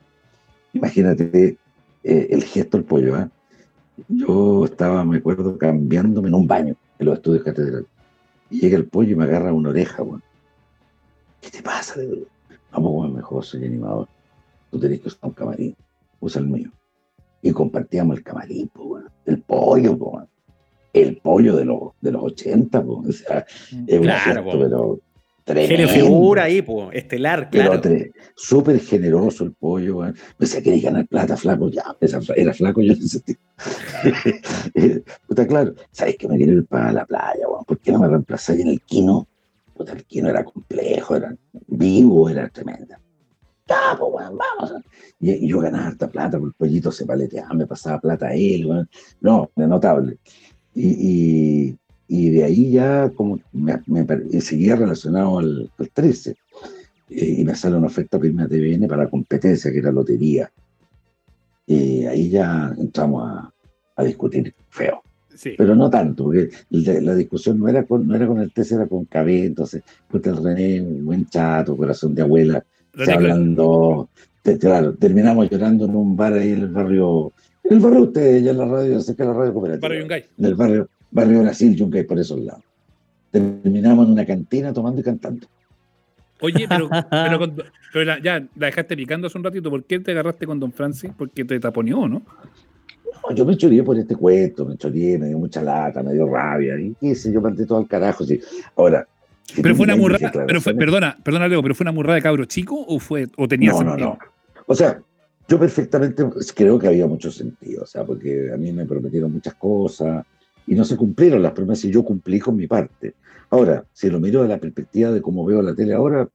Imagínate eh, el gesto del pollo, ¿ah? Yo estaba, me acuerdo, cambiándome en un baño en los estudios catedrales. Y llega el pollo y me agarra una oreja, weón. ¿Qué te pasa? Vamos, weón, mejor soy animador. Tú tenés que usar un camarín. Usa el mío. Y compartíamos el camarín, po, weón. El pollo, po, weón. El pollo de los, de los 80, po. O sea, es un
Claro,
gesto,
po.
pero tremendo.
figura ahí, po, estelar, claro.
súper generoso el pollo, weón. Decía, ¿querés ganar plata, flaco? Ya, era flaco yo en ese. Eh, Puta, claro, ¿sabes que me quiero ir para la playa, weón? ¿Por qué no me reemplazáis en el Quino? Puta, el Quino era complejo, era vivo, era tremenda. Ya, pues, weón, vamos. Y, y yo ganaba harta plata, porque el pollito se paleteaba, me pasaba plata a él, weón. No, notable. Y, y, y de ahí ya como me, me seguía relacionado al, al 13. Eh, y me sale una oferta para irme a TVN para la competencia, que era lotería. Y ahí ya entramos a, a discutir feo.
Sí.
Pero no tanto, porque la, la discusión no era, con, no era con el 13, era con Cabé, entonces, puta el René, buen chato, corazón de abuela, se hablando, te- claro, terminamos llorando en un bar ahí en el barrio, en el barrio de ustedes, ya en la radio, sé que la radio cooperativa
Barrio
en el barrio, barrio Brasil, Yungay, por esos lados. Terminamos en una cantina tomando y cantando.
Oye, pero, pero, con- pero la- ya la dejaste picando hace un ratito. ¿Por qué te agarraste con Don Francis? Porque te taponeó, ¿no?
No, yo me choreé por este cuento, me choreé, me dio mucha lata, me dio rabia, y qué sé, yo mandé todo al carajo. Sí. Ahora. si
Pero fue una murrada. Pero fue, perdona, perdona, Leo, pero fue una murrada de cabro chico o fue o tenía
No, no,
sentido?
no. O sea, yo perfectamente creo que había mucho sentido, o sea, porque a mí me prometieron muchas cosas y no se cumplieron las promesas y yo cumplí con mi parte. Ahora, si lo miro de la perspectiva de cómo veo la tele ahora,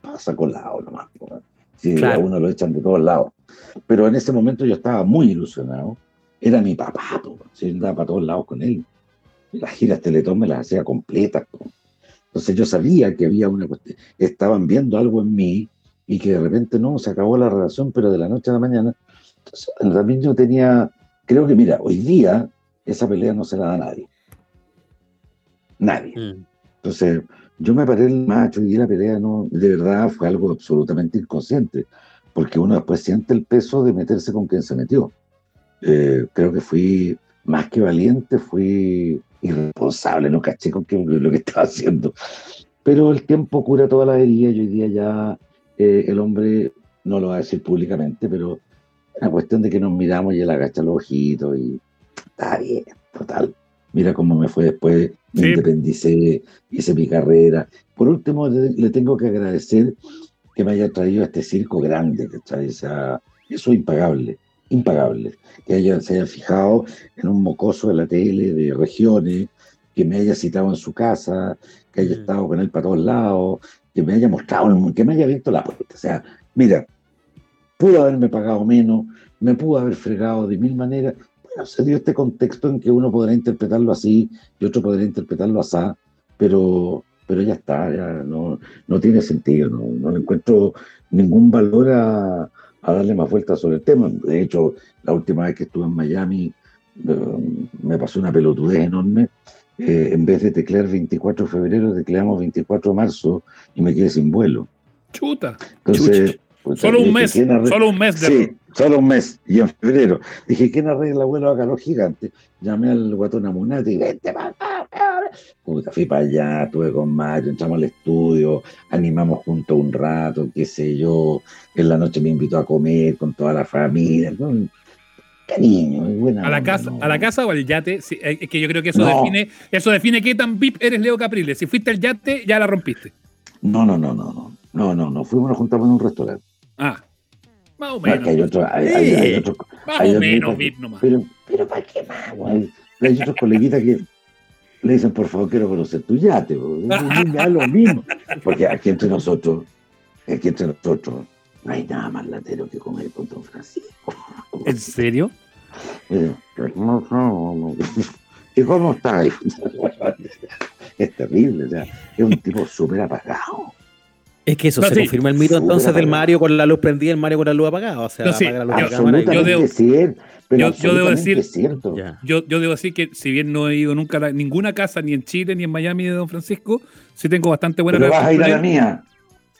pasa colado nomás. ¿no? Si
Claro.
a uno lo echan de todos lados. Pero en ese momento yo estaba muy ilusionado. Era mi papá, po, si andaba para todos lados con él. Las giras Teletón me las hacía completas. po. Entonces yo sabía que había una cuestión, estaban viendo algo en mí y que de repente no, se acabó la relación, pero de la noche a la mañana. Entonces también yo tenía, creo que mira, hoy día esa pelea no se la da a nadie. Nadie.
Mm.
Entonces, yo me paré el macho y la pelea, no, de verdad fue algo absolutamente inconsciente, porque uno después siente el peso de meterse con quien se metió. Eh, creo que fui más que valiente, fui irresponsable, no caché con qué- lo que estaba haciendo. Pero el tiempo cura toda la herida y hoy día ya eh, el hombre, no lo va a decir públicamente, pero una cuestión de que nos miramos y él agacha los ojitos y está bien, total. Mira cómo me fue después, me
Sí.
independicé, hice mi carrera. Por último, le, le tengo que agradecer que me haya traído a este circo grande, ¿cachai? O sea, eso es impagable, impagable. Que haya, se haya fijado en un mocoso de la tele, de regiones, que me haya citado en su casa, que haya
Mm.
estado con él para todos lados, que me haya mostrado, que me haya abierto la puerta. O sea, mira, pudo haberme pagado menos, me pudo haber fregado de mil maneras. Se dio este contexto en que uno podrá interpretarlo así y otro podrá interpretarlo así, pero, pero ya está, ya no, no tiene sentido, no, no le encuentro ningún valor a, a darle más vueltas sobre el tema. De hecho, la última vez que estuve en Miami eh, me pasó una pelotudez enorme. Eh, en vez de teclear 24 de febrero, tecleamos 24 de marzo y me quedé sin vuelo.
Chuta.
Entonces, puta,
Solo un mes.
¿quién arre-
Solo un mes de
Sí, solo un mes. Y en febrero. Dije, ¿quién arregla el vuelo a calor gigante? Llamé al guatón Amunate y vente acá. cabrón". Puta, fui para allá, estuve con Mario, entramos al estudio, animamos juntos un rato, qué sé yo. En la noche me invitó a comer con toda la familia. con Cariño, buena
¿A la, casa,
¿no?
¿A la casa o al yate? Sí, eh, es que yo creo que eso
No.
define eso define qué tan VIP eres Leo Capriles. Si fuiste al yate, ya la rompiste.
No, no, no, no, no. No, no, no. Fuimos, nos juntamos en un restaurante.
Ah,
Más o
No, es
menos.
hay otros, hay, hay- hay otros,
Más o menos, nomás.
pero, pero ¿para qué más, güey? Hay otros coleguitas que le dicen, por favor, quiero conocer tu yate. da lo mismo. Porque aquí entre nosotros, aquí entre nosotros, no hay nada más latero que comer con Don Francisco.
¿En serio?
¿Y cómo está? ahí? Es terrible, o sea, es un tipo súper apagado.
Es que eso
No,
se
sí.
confirma el mito
Súper
entonces del. Mario con la luz prendida y el Mario con la luz apagada. O sea,
No, sí.
apaga la luz
Yo-
cámara
debo-
cierto. Pero
yo- yo debo decir-
cierto.
Yo, yo debo decir que si bien no he ido nunca a la- ninguna casa, ni en Chile, ni en Miami de Don Francisco, sí tengo bastante buena
Pero vas a ir a la mía,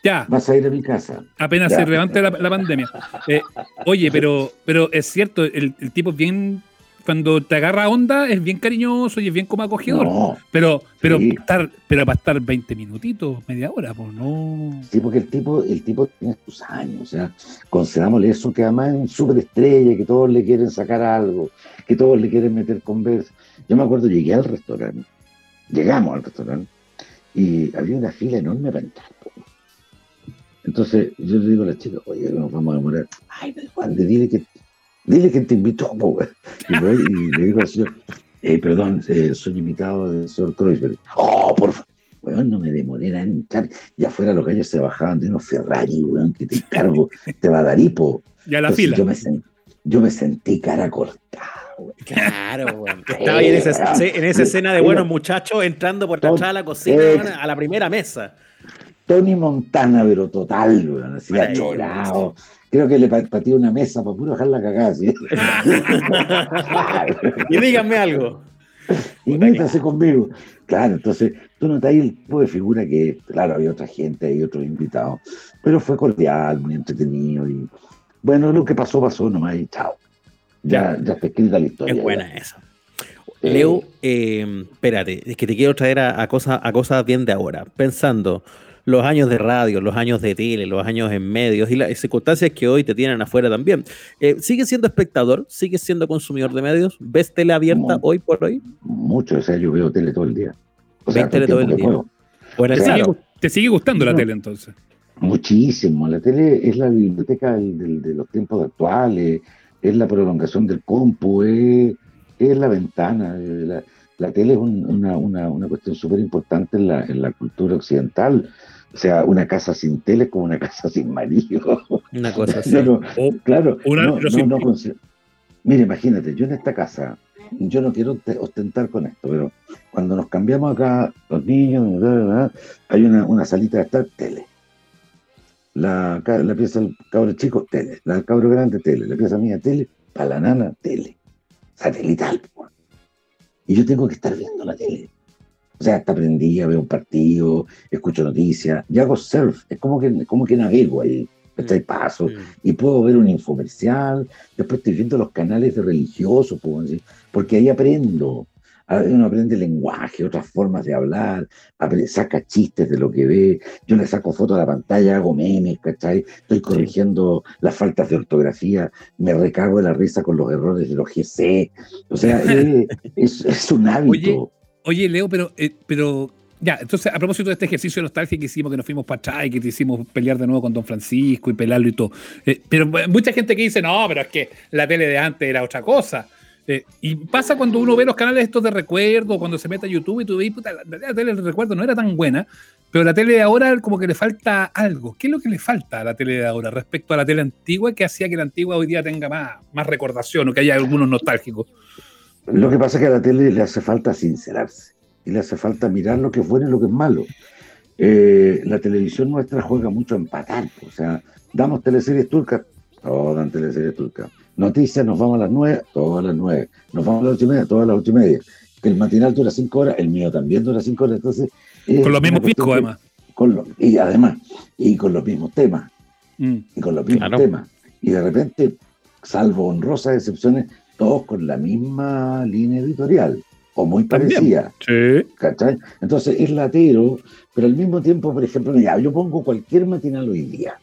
Ya,
vas a ir a mi casa.
apenas
Ya.
se levante la, la pandemia. Eh, oye, pero, pero es cierto, el, el tipo es bien, cuando te agarra onda, es bien cariñoso y es bien como acogedor.
No,
Pero, pero,
Sí.
para estar, pero para estar 20 minutitos, media hora, pues no.
Sí, porque el tipo, el tipo tiene sus años, o sea, considerámosle eso que además es un superestrella, que todos le quieren sacar algo, que todos le quieren meter conversa. Yo me acuerdo, llegué al restaurante, llegamos al restaurante, y había una fila enorme para entrar. Entonces yo le digo a la chica, oye, nos vamos a demorar. Ay, pero Juan, dile que, dile que te invitó, po, güey. y, y le digo al señor, eh, perdón, eh, soy invitado del señor Kreuzberg. Oh, por favor. Weón, no me demoré en entrar. Y afuera los gallos se bajaban de unos Ferrari, weón, que te encargo, te va a dar hipo.
Ya la
Entonces,
fila.
Yo me, sen- yo me sentí cara cortada, weón.
Claro, weón. Estaba ahí en esa, en esa escena de buenos muchachos entrando por detrás de la cocina
Eh.
weón, a la primera mesa.
Tony Montana, pero total, weón, así. Creo que le pa- pateé una mesa para puro dejar la cagada, ¿sí?
Y díganme algo.
y métase conmigo. Claro, entonces tú notas ahí el tipo de figura que, claro, había otra gente, hay otros invitados, pero fue cordial, muy entretenido y bueno, lo que pasó, pasó nomás y chao. Ya, ya está escrita la historia.
Es
ya.
buena esa. Leo, eh, espérate, es que te quiero traer a, a cosas, a cosas bien de ahora. Pensando los años de radio, los años de tele, los años en medios y las circunstancias que hoy te tienen afuera también. Eh, ¿Sigues siendo espectador? ¿Sigues siendo consumidor de medios? ¿Ves tele abierta
No.
hoy por hoy?
mucho, o sea, yo veo tele todo el día. O sea,
¿Ves tele
todo el
día?
¿Te,
Claro.
sigue, te sigue gustando la tele entonces?
Muchísimo. La tele es la biblioteca del- del- de los tiempos actuales, es la prolongación del compu, es, es la ventana. La, la tele es un- una, una- una cuestión súper importante en la, en la cultura occidental. O sea, una casa sin tele es como una casa sin marido.
Una cosa así.
No, no,
O-
claro,
una-
no,
pero
no,
sin-
no consi- Mire, imagínate, yo en esta casa, yo no quiero te- ostentar con esto, pero cuando nos cambiamos acá, los niños, bla, bla, bla, hay una, una salita de estar, tele. La, la pieza del cabro chico, tele. La del cabro grande, tele. La pieza mía, tele. Para la nana, tele. Satelital. Y yo tengo que estar viendo la tele. O sea, está prendida, veo un partido, escucho noticias, y hago surf. Es como que, como que navego ahí. Paso,
Mm.
y puedo ver un infomercial, después estoy viendo los canales de religiosos, puedo decir, porque ahí aprendo. Uno aprende lenguaje, otras formas de hablar, saca chistes de lo que ve, yo le saco fotos a la pantalla, hago memes, ¿cachai? Estoy corrigiendo las faltas de ortografía, me recago de la risa con los errores de los GC. O sea, es, es un hábito.
Oye, Leo, pero, eh, pero ya, entonces a propósito de este ejercicio de nostalgia que hicimos, que nos fuimos para atrás y que te hicimos pelear de nuevo con Don Francisco y pelarlo y todo. eh, pero mucha gente que dice, no, pero es que la tele de antes era otra cosa. Eh, y pasa cuando uno ve los canales estos de recuerdo, cuando se mete a YouTube y tú ves, puta, la, la tele de recuerdo no era tan buena, pero la tele de ahora como que le falta algo. ¿Qué es lo que le falta a la tele de ahora respecto a la tele antigua que hacía que la antigua hoy día tenga más, más recordación o que haya algunos nostálgicos?
Lo que pasa es que a la tele le hace falta sincerarse y le hace falta mirar lo que es bueno y lo que es malo. Eh, la televisión nuestra juega mucho a empatar, o sea, damos teleseries turcas, todas dan teleseries turcas. Noticias, nos vamos a las nueve, todas las nueve. Nos vamos a las ocho y media, todas las ocho y media. Que el matinal dura cinco horas, el mío también dura cinco horas, entonces... es
Con los mismos picos, además.
con lo- y además, y con los mismos temas
Mm.
y con los mismos
Claro.
temas. Y de repente, salvo honrosas excepciones, todos con la misma línea editorial, o muy parecida.
Sí.
Entonces es latero, pero al mismo tiempo, por ejemplo, ya, yo pongo cualquier matinal hoy día.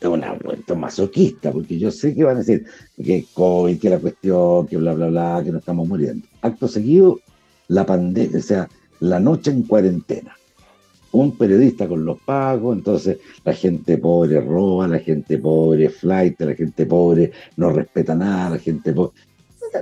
Es una vuelta masoquista, porque yo sé que van a decir que COVID, que la cuestión, que bla, bla, bla, que no estamos muriendo. Acto seguido, la pandemia, o sea, la noche en cuarentena. Un periodista con los pagos, entonces la gente pobre roba, la gente pobre flight, la gente pobre no respeta nada, la gente pobre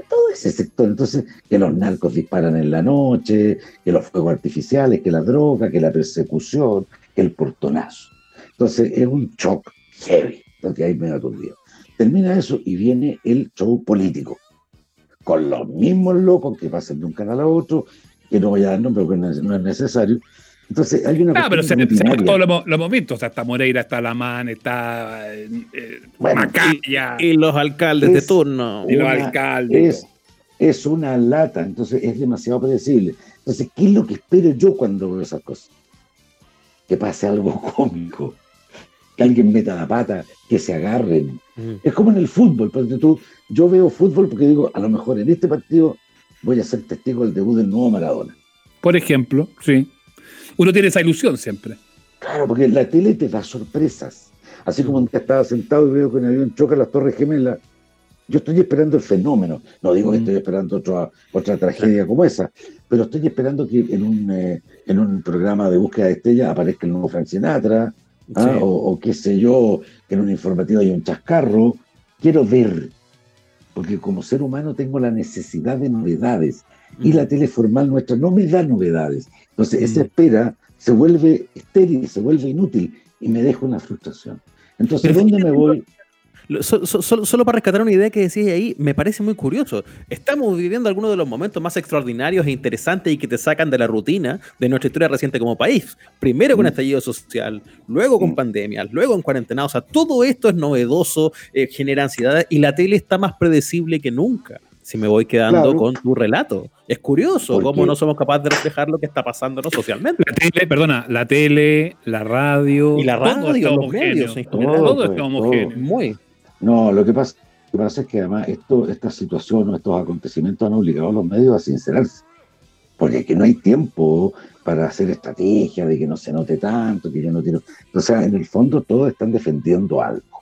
todo ese sector. Entonces, que los narcos disparan en la noche, que los fuegos artificiales, que la droga, que la persecución, que el portonazo. Entonces, es un shock heavy, porque hay medio aturdido. Termina eso y viene el show político, con los mismos locos que pasan de un canal a otro, que no voy a dar nombre porque no es necesario, entonces hay una.
Ah, pero se, se, todos los, los momentos. está Moreira, está Lamán, está eh,
Macaya. Y, los alcaldes de turno.
Y los alcaldes.
Es, es, una lata, entonces es demasiado predecible. Entonces, ¿qué es lo que espero yo cuando veo esas cosas? Que pase algo cómico. Que alguien meta la pata, que se agarren. Mm. Es como en el fútbol. Porque tú, yo veo fútbol porque digo, a lo mejor en este partido voy a ser testigo del debut del nuevo Maradona.
Por ejemplo, sí uno tiene esa ilusión siempre.
Claro, porque la tele te da sorpresas. Así como un día estaba sentado y veo que el avión choca las Torres Gemelas, yo estoy esperando el fenómeno. No digo que mm. estoy esperando otra, otra tragedia como esa, pero estoy esperando que en un, eh, en un programa de búsqueda de estrellas aparezca el nuevo Frank Sinatra, ¿ah? o, qué sé yo, que en un informativo hay un chascarro. Quiero ver, porque como ser humano tengo la necesidad de novedades. Y la tele formal nuestra no me da novedades. Entonces, esa mm. espera se vuelve estéril, se vuelve inútil y me deja una frustración. Entonces, ¿dónde me voy?
Solo, para rescatar una idea que decías ahí, me parece muy curioso. Estamos viviendo algunos de los momentos más extraordinarios e interesantes y que te sacan de la rutina de nuestra historia reciente como país. Primero con mm. estallido social, luego con mm. pandemias, luego en cuarentena. O sea, todo esto es novedoso, eh, genera ansiedad y la tele está más predecible que nunca si me voy quedando con tu relato. Es curioso cómo no somos capaces de reflejar lo que está pasando socialmente.
La tele, perdona, la tele, la radio.
Y la radio, los medios
Todo, es
Muy. No, lo que pasa, es que además esto, esta situación o estos acontecimientos han obligado a los medios a sincerarse. Porque que no hay tiempo para hacer estrategia de que no se note tanto, que yo no quiero. O sea, en el fondo todos están defendiendo algo.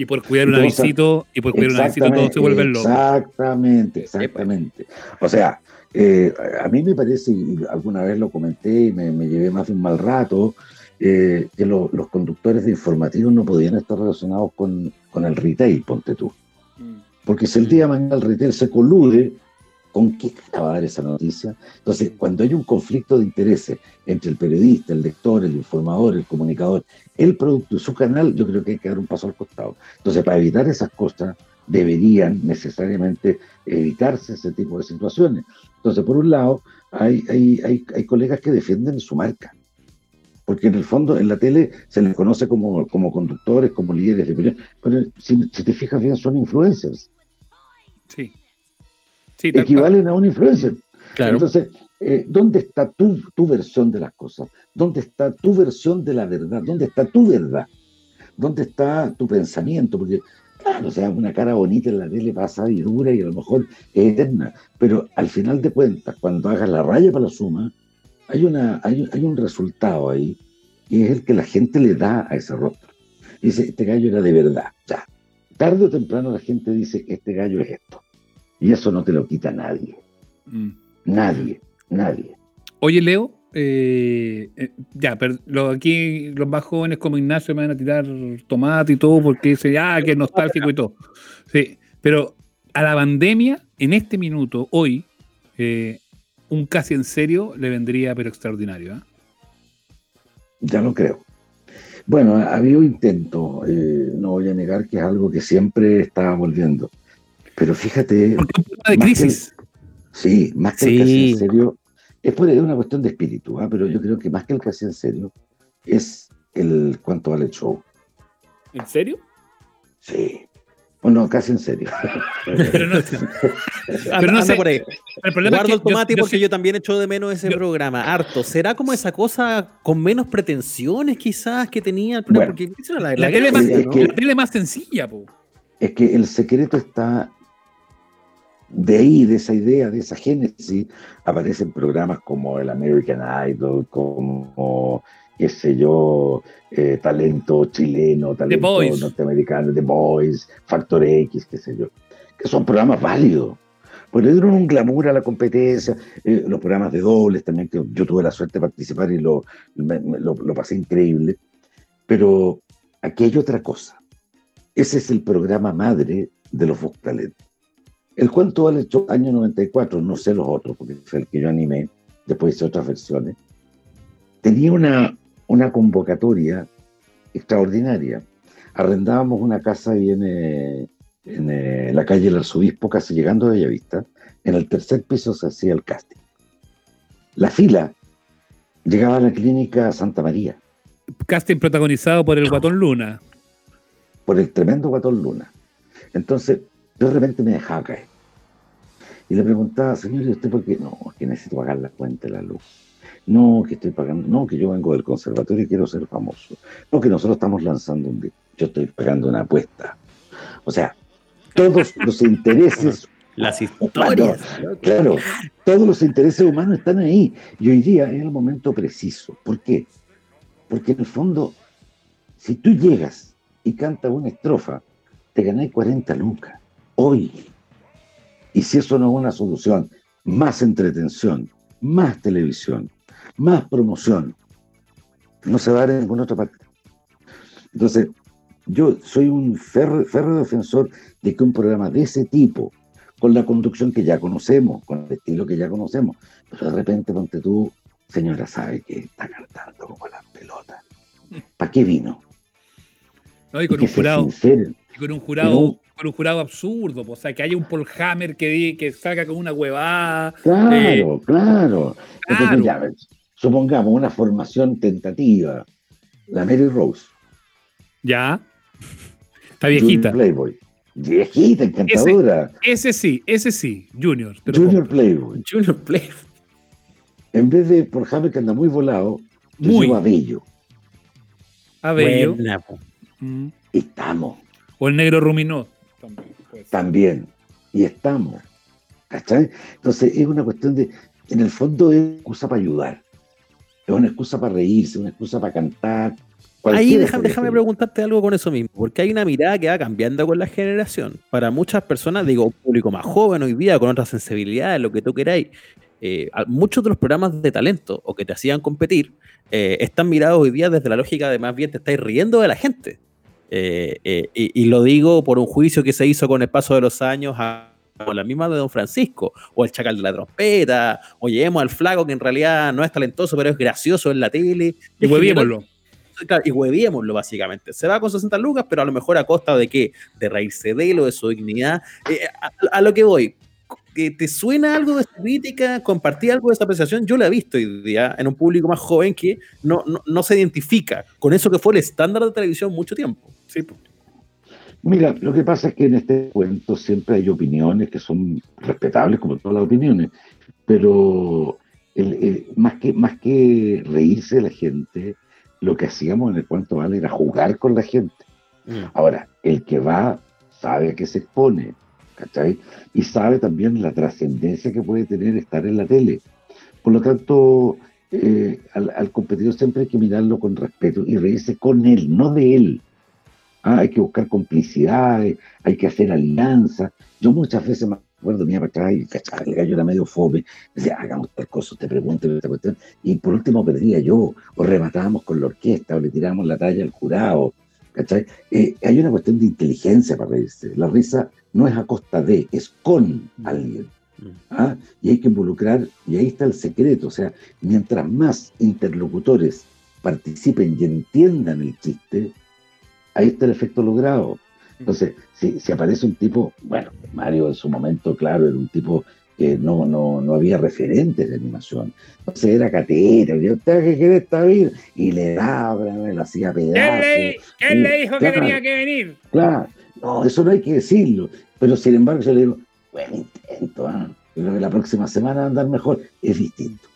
Y por cuidar un avisito, y por cuidar un avisito todos se vuelven locos.
Exactamente, exactamente. O sea, eh, a mí me parece, y alguna vez lo comenté y me, llevé más de un mal rato, eh, que los conductores de informativos no podían estar relacionados con, con el retail, ponte tú. Mm. Porque si el día de mañana el retail se colude ¿Con qué va a dar esa noticia? Entonces, cuando hay un conflicto de intereses entre el periodista, el lector, el informador, el comunicador, el producto y su canal, yo creo que hay que dar un paso al costado. Entonces, para evitar esas cosas, deberían necesariamente evitarse ese tipo de situaciones. Entonces, por un lado, hay, hay, hay, colegas que defienden su marca, porque en el fondo en la tele se les conoce como, como conductores, como líderes de opinión, pero si, si te fijas bien son influencers.
Sí
equivalen a una influencer. Entonces, eh, ¿dónde está tu, tu versión de las cosas? ¿Dónde está tu versión de la verdad? ¿Dónde está tu verdad? ¿Dónde está tu pensamiento? Porque, claro, o sea, una cara bonita en la tele pasa y dura y a lo mejor es eterna, pero al final de cuentas, cuando hagas la raya para la suma, hay, una, hay, hay un resultado ahí, y es el que la gente le da a ese rostro. Dice, este gallo era de verdad. Ya. Tarde o temprano la gente dice, este gallo es esto. Y eso no te lo quita nadie. Mm. Nadie, nadie.
Oye, Leo, eh, eh, ya, pero aquí los más jóvenes como Ignacio me van a tirar tomate y todo porque dice, ah, que nostálgico y todo. Sí, pero a la pandemia, en este minuto, hoy, eh, un casi en serio le vendría, pero extraordinario.
Ya lo creo. Bueno, ha habido intento, no voy a negar que es algo que siempre está volviendo. Pero fíjate.
de crisis.
sí, más que el casi en serio. Es, una cuestión de espíritu, ¿ah? pero yo creo que más que el casi en serio es el cuánto vale el show.
¿En serio?
Sí. Bueno, casi en serio.
pero no, pero no sé. por ahí. El problema Guardo el tomate porque yo también echo de menos ese programa. Harto. ¿Será como esa cosa con menos pretensiones quizás que tenía? porque
la, la, tele más, la, tele más, sencilla, po.
Es que el secreto está de ahí, de esa idea, de esa génesis, aparecen programas como el American Idol, como, qué sé yo, eh, talento chileno, talento norteamericano, The Boys, Factor X, qué sé yo, que son programas válidos. Pues le dieron un glamour a la competencia, eh, los programas de dobles también, que yo tuve la suerte de participar y lo, me- me- lo, lo pasé increíble. Pero aquí hay otra cosa. Ese es el programa madre de los Vox Talent. El cuento vale hecho año 94, no sé los otros, porque fue el que yo animé, después hice otras versiones. Tenía una, una convocatoria extraordinaria. Arrendábamos una casa ahí en, eh, en eh, la calle del Arzobispo, casi llegando a Bellavista. En el tercer piso se hacía el casting. La fila llegaba a la clínica Santa María,
Casting protagonizado por el Guatón Luna.
por el tremendo Guatón Luna. Entonces, yo de repente me dejaba caer. Y le preguntaba, señor, ¿y usted por qué? No, que necesito pagar la cuenta de la luz. No, que estoy pagando. No, que yo vengo del conservatorio y quiero ser famoso. No, que nosotros estamos lanzando un disco. Yo estoy pagando una apuesta. O sea, todos los intereses
Las
humanos,
historias.
claro, todos los intereses humanos están ahí. Y hoy día es el momento preciso. ¿Por qué? Porque en el fondo, si tú llegas y cantas una estrofa, te ganáis 40 lucas. Hoy. Y si eso no es una solución, más entretención, más televisión, más promoción, no se va a dar en ninguna otra parte. Entonces, yo soy un férreo, defensor de que un programa de ese tipo, con la conducción que ya conocemos, con el estilo que ya conocemos, pero de repente ponte tú, señora, sabe que está cantando como las pelotas. ¿Para qué vino?
¿no? Y con un jurado, y con un jurado, Con un jurado absurdo. po. O sea, que haya un Paul Hammer que, di- que salga con una huevada.
Claro, claro. Entonces,
Claro.
ya, ves, supongamos una formación tentativa. La Mary Rose,
Ya. Está
Junior
viejita.
Playboy. Viejita, encantadora.
Ese sí, ese sí, Junior.
Junior. Playboy.
Junior Play.
En vez de por Jaime que anda muy volado, yo
Muy.
llevo a Bello.
A Bello.
Buena, po.
Mm.
Estamos.
O el negro Ruminó. También.
Y estamos. ¿Cachai? Entonces es una cuestión de, en el fondo es una excusa para ayudar. Es una excusa para reírse, una excusa para cantar.
Ahí
Cualquiera
déjame, preguntarte algo con eso mismo, porque hay una mirada que va cambiando con la generación. Para muchas personas, digo, un público más joven hoy día, con otras sensibilidades, lo que tú queráis, eh, muchos de los programas de talento o que te hacían competir eh, están mirados hoy día desde la lógica de más bien te estáis riendo de la gente. Eh, eh, y, y lo digo por un juicio que se hizo con el paso de los años a, a la misma de Don Francisco, o el chacal de la trompeta, o llevemos al flaco que en realidad no es talentoso, pero es gracioso en la tele.
Y huevímoslo.
Y hueviémoslo básicamente. Se va con 60 lucas, pero a lo mejor a costa de qué? De reírse de él o de su dignidad. Eh, a, a lo que voy, te suena algo de esta crítica, compartir algo de esa apreciación, yo la he visto hoy día en un público más joven que no, no, no se identifica con eso que fue el estándar de televisión mucho tiempo. Sí.
Mira, lo que pasa es que en este cuento siempre hay opiniones que son respetables, como todas las opiniones, pero el- el- más, que, más que reírse de la gente, lo que hacíamos en el cuento vale era jugar con la gente. Ahora, el que va sabe a qué se expone, ¿cachai? Y sabe también la trascendencia que puede tener estar en la tele. Por lo tanto, eh, al, al competidor siempre hay que mirarlo con respeto y reírse con él, no de él. Ah, hay que buscar complicidades, hay que hacer alianzas. Yo muchas veces me acuerdo, mira para atrás y cachai, el gallo era medio fome. Decía, hagamos tal cosa, te pregunto esta cuestión. Y por último perdía yo, o rematábamos con la orquesta, o le tirábamos la talla al jurado. ¿cachai? Eh, hay una cuestión de inteligencia para reírse. La risa no es a costa de, es con alguien. ¿ah? Y hay que involucrar, y ahí está el secreto. O sea, mientras más interlocutores participen y entiendan el chiste, ahí está el efecto logrado. Entonces, si, si aparece un tipo, bueno, Mario en su momento, claro, era un tipo que no, no, no había referentes de animación. Entonces era catero, y usted que quiere estar bien, y le daba, le hacía
¿Quién
pedazos.
le, quién le dijo que tenía que venir?
Claro, no, eso no hay que decirlo. Pero sin embargo, yo le digo, buen intento. Yo creo que la próxima semana va a andar mejor. Es distinto.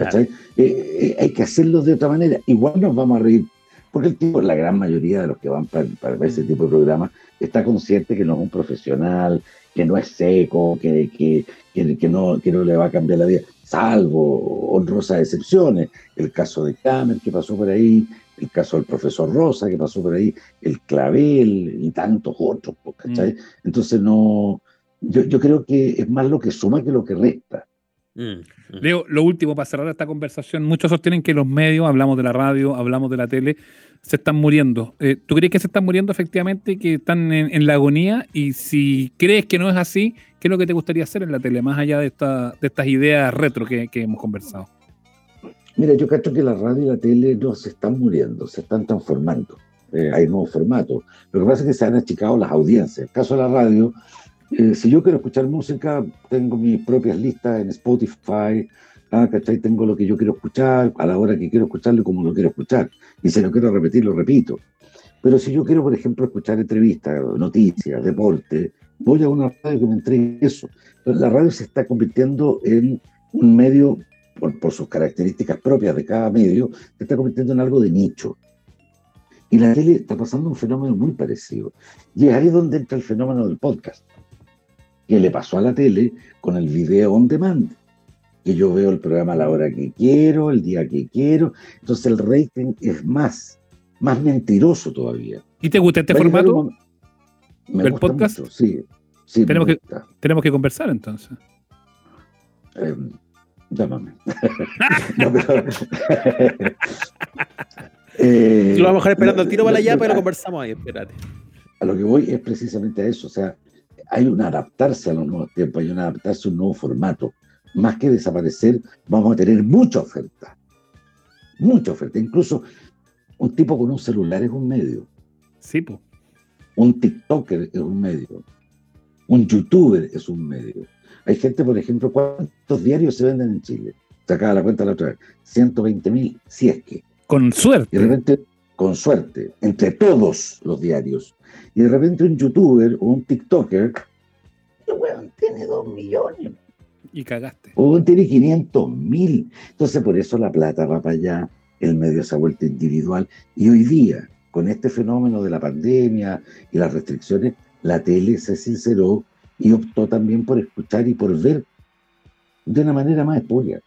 Eh, eh, hay que hacerlo de otra manera. Igual nos vamos a reír. Porque el tipo, la gran mayoría de los que van para, para ver ese tipo de programas, está consciente que no es un profesional, que no es seco, que, que, que, que no, que no le va a cambiar la vida, salvo honrosas excepciones. El caso de Camer que pasó por ahí, el caso del profesor Rosa que pasó por ahí, el Clavel y tantos otros, ¿cachai? Entonces no, yo, yo creo que es más lo que suma que lo que resta.
Mm, mm.
Leo, lo último para cerrar esta conversación. Muchos sostienen que los medios, hablamos de la radio, hablamos de la tele, se están muriendo. Eh, ¿Tú crees que se están muriendo efectivamente, que están en, en la agonía? Y si crees que no es así, ¿qué es lo que te gustaría hacer en la tele, más allá de, esta, de estas ideas retro que, que hemos conversado?
Mira, yo creo que la radio y la tele no se están muriendo, se están transformando. Eh, hay nuevos formatos. Lo que pasa es que se han achicado las audiencias. En el caso de la radio, eh, si yo quiero escuchar música, tengo mis propias listas en Spotify, ah, ¿cachai? Tengo lo que yo quiero escuchar, a la hora que quiero escucharlo como lo quiero escuchar. Y si lo quiero repetir, lo repito. Pero si yo quiero, por ejemplo, escuchar entrevistas, noticias, deporte, voy a una radio que me entregue eso. La radio se está convirtiendo en un medio, por, por sus características propias de cada medio, se está convirtiendo en algo de nicho. Y la tele está pasando un fenómeno muy parecido. Y es ahí donde entra el fenómeno del podcast, que le pasó a la tele con el video on demand, que yo veo el programa a la hora que quiero, el día que quiero. Entonces el rating es más, más mentiroso todavía.
¿Y te gusta este formato?
Me
¿El
gusta
podcast?
mucho, sí. sí me
Tenemos que-. Tenemos que conversar entonces.
Eh, llámame. No, pero- Eh,
Lo vamos a dejar esperando el tiro para allá, pero
lo-
conversamos ahí, espérate.
a lo que voy es precisamente a eso, o sea, hay un adaptarse a los nuevos tiempos, hay un adaptarse a un nuevo formato. Más que desaparecer, vamos a tener mucha oferta. Mucha oferta. Incluso un tipo con un celular es un medio,
Sí, pues.
un TikToker es un medio, un YouTuber es un medio. Hay gente, por ejemplo, ¿cuántos diarios se venden en Chile? Sacaba la cuenta la otra vez. 120 mil, si es que.
Con
Y de
suerte.
repente, con suerte, entre todos los diarios, y de repente un youtuber o un TikToker, el weón tiene dos millones,
Y cagaste.
o weón tiene 500 mil. Entonces, por eso la plata va para allá, el medio se ha vuelto individual. Y hoy día, con este fenómeno de la pandemia y las restricciones, la tele se sinceró y optó también por escuchar y por ver de una manera más espuria.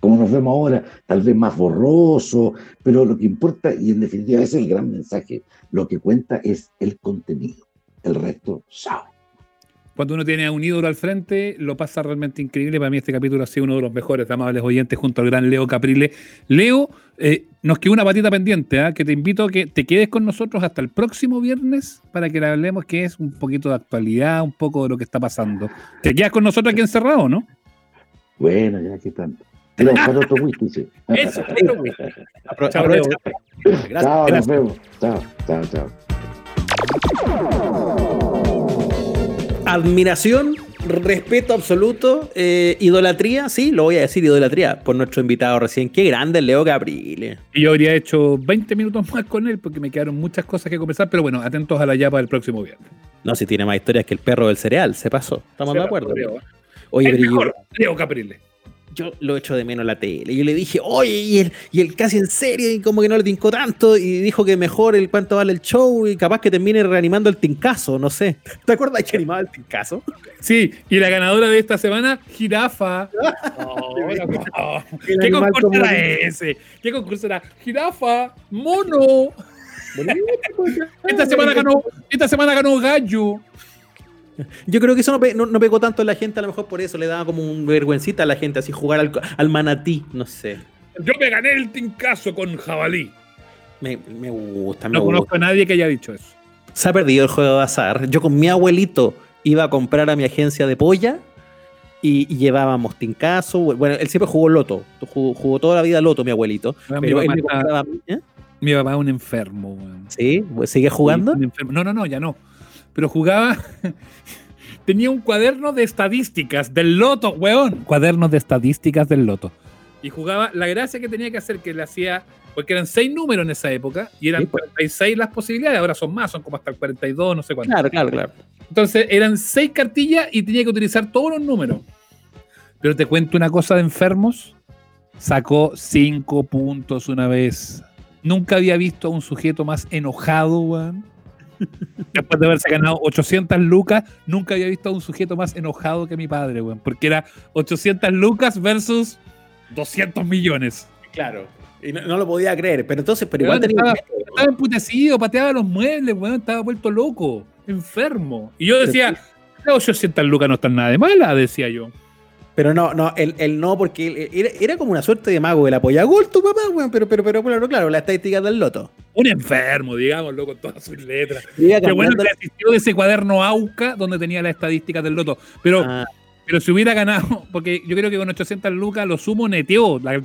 Como nos vemos ahora, tal vez más borroso, pero lo que importa, y en definitiva ese es el gran mensaje, lo que cuenta es el contenido. El resto, chao.
Cuando uno tiene a un ídolo al frente, lo pasa realmente increíble. Para mí este capítulo ha sido uno de los mejores amables oyentes junto al gran Leo Caprile. Leo, eh, nos quedó una patita pendiente, ¿ah? que te invito a que te quedes con nosotros hasta el próximo viernes para que le hablemos que es un poquito de actualidad, un poco de lo que está pasando. ¿Te quedas con nosotros aquí encerrado, no?
Bueno, ya que tanto. Otro whisky, sí.
Eso, otro whisky.
Apro-
Chao,
aprovecha. Gracias.
Chao, nos vemos. Chao, chao, chao.
Admiración, respeto absoluto, eh, idolatría, sí, lo voy a decir, idolatría, por nuestro invitado recién. Qué grande el Leo Caprile.
Y yo habría hecho 20 minutos más con él porque me quedaron muchas cosas que conversar, pero bueno, atentos a la yapa del próximo viernes.
No, si tiene más historias que el perro del cereal, se pasó. ¿Estamos de acuerdo?
Leo,
Oye,
el mejor, Leo Caprile.
Yo lo echo de menos en la tele. Yo le dije, oye, y él casi en serio, y como que no le tincó tanto, y dijo que mejor el cuánto vale el show, y capaz que termine reanimando el tincazo, no sé. ¿Te acuerdas que animaba el tincazo?
Sí, y la ganadora de esta semana, Jirafa. Oh.
El
¿Qué concurso era ese? ¿Qué concurso era? Jirafa, mono. Esta semana ganó, esta semana ganó Gallo.
Yo creo que eso no, pe- no- no pegó tanto a la gente, a lo mejor por eso le daba como un vergüencita a la gente, así jugar al, al manatí, no sé.
Yo me gané el tincazo con jabalí.
Me, me gusta, me
No
gusta.
conozco a nadie que haya dicho eso.
Se ha perdido el juego de azar. Yo con mi abuelito iba a comprar a mi agencia de polla y, y llevábamos tincazo. Bueno, él siempre jugó loto. Jugó, jugó toda la vida loto, mi abuelito.
Mi
él
papá
me. ¿eh?
Mi papá es un enfermo.
Sí, ¿sigue jugando?
No, no, no, ya no. Pero jugaba. Tenía un cuaderno de estadísticas del loto, weón. Cuadernos de estadísticas del loto. Y jugaba. La gracia que tenía que hacer que le hacía. Porque eran seis números en esa época y eran
Sí, pues.
36 las posibilidades. Ahora son más, son como hasta el 42, no sé cuánto.
Claro, claro, claro.
Entonces eran seis cartillas y tenía que utilizar todos los números. Pero te cuento una cosa de enfermos. Sacó cinco puntos una vez. Nunca había visto a un sujeto más enojado, weón. Después de haberse ganado 800 lucas, nunca había visto a un sujeto más enojado que mi padre, weón. Porque era 800 lucas versus 200 millones.
Claro. Y no, no lo podía creer, pero entonces, pero igual
Weón,
tenía.
estaba, estaba emputecido, pateaba los muebles, weón, estaba vuelto loco, enfermo. Y yo decía, Las 800 lucas no están nada de mala, decía yo.
Pero no, no, el, el no, porque él- era, era como una suerte de mago del apoya gol, tu papá, weón. Pero, pero, pero, claro, claro, la estadística del loto.
Un enfermo, digámoslo, con todas sus letras. Qué bueno que asistió de ese cuaderno AUCA donde tenía las estadísticas del loto. Pero,
Ah,
pero si hubiera ganado, porque yo creo que con 800 lucas lo sumo neteó la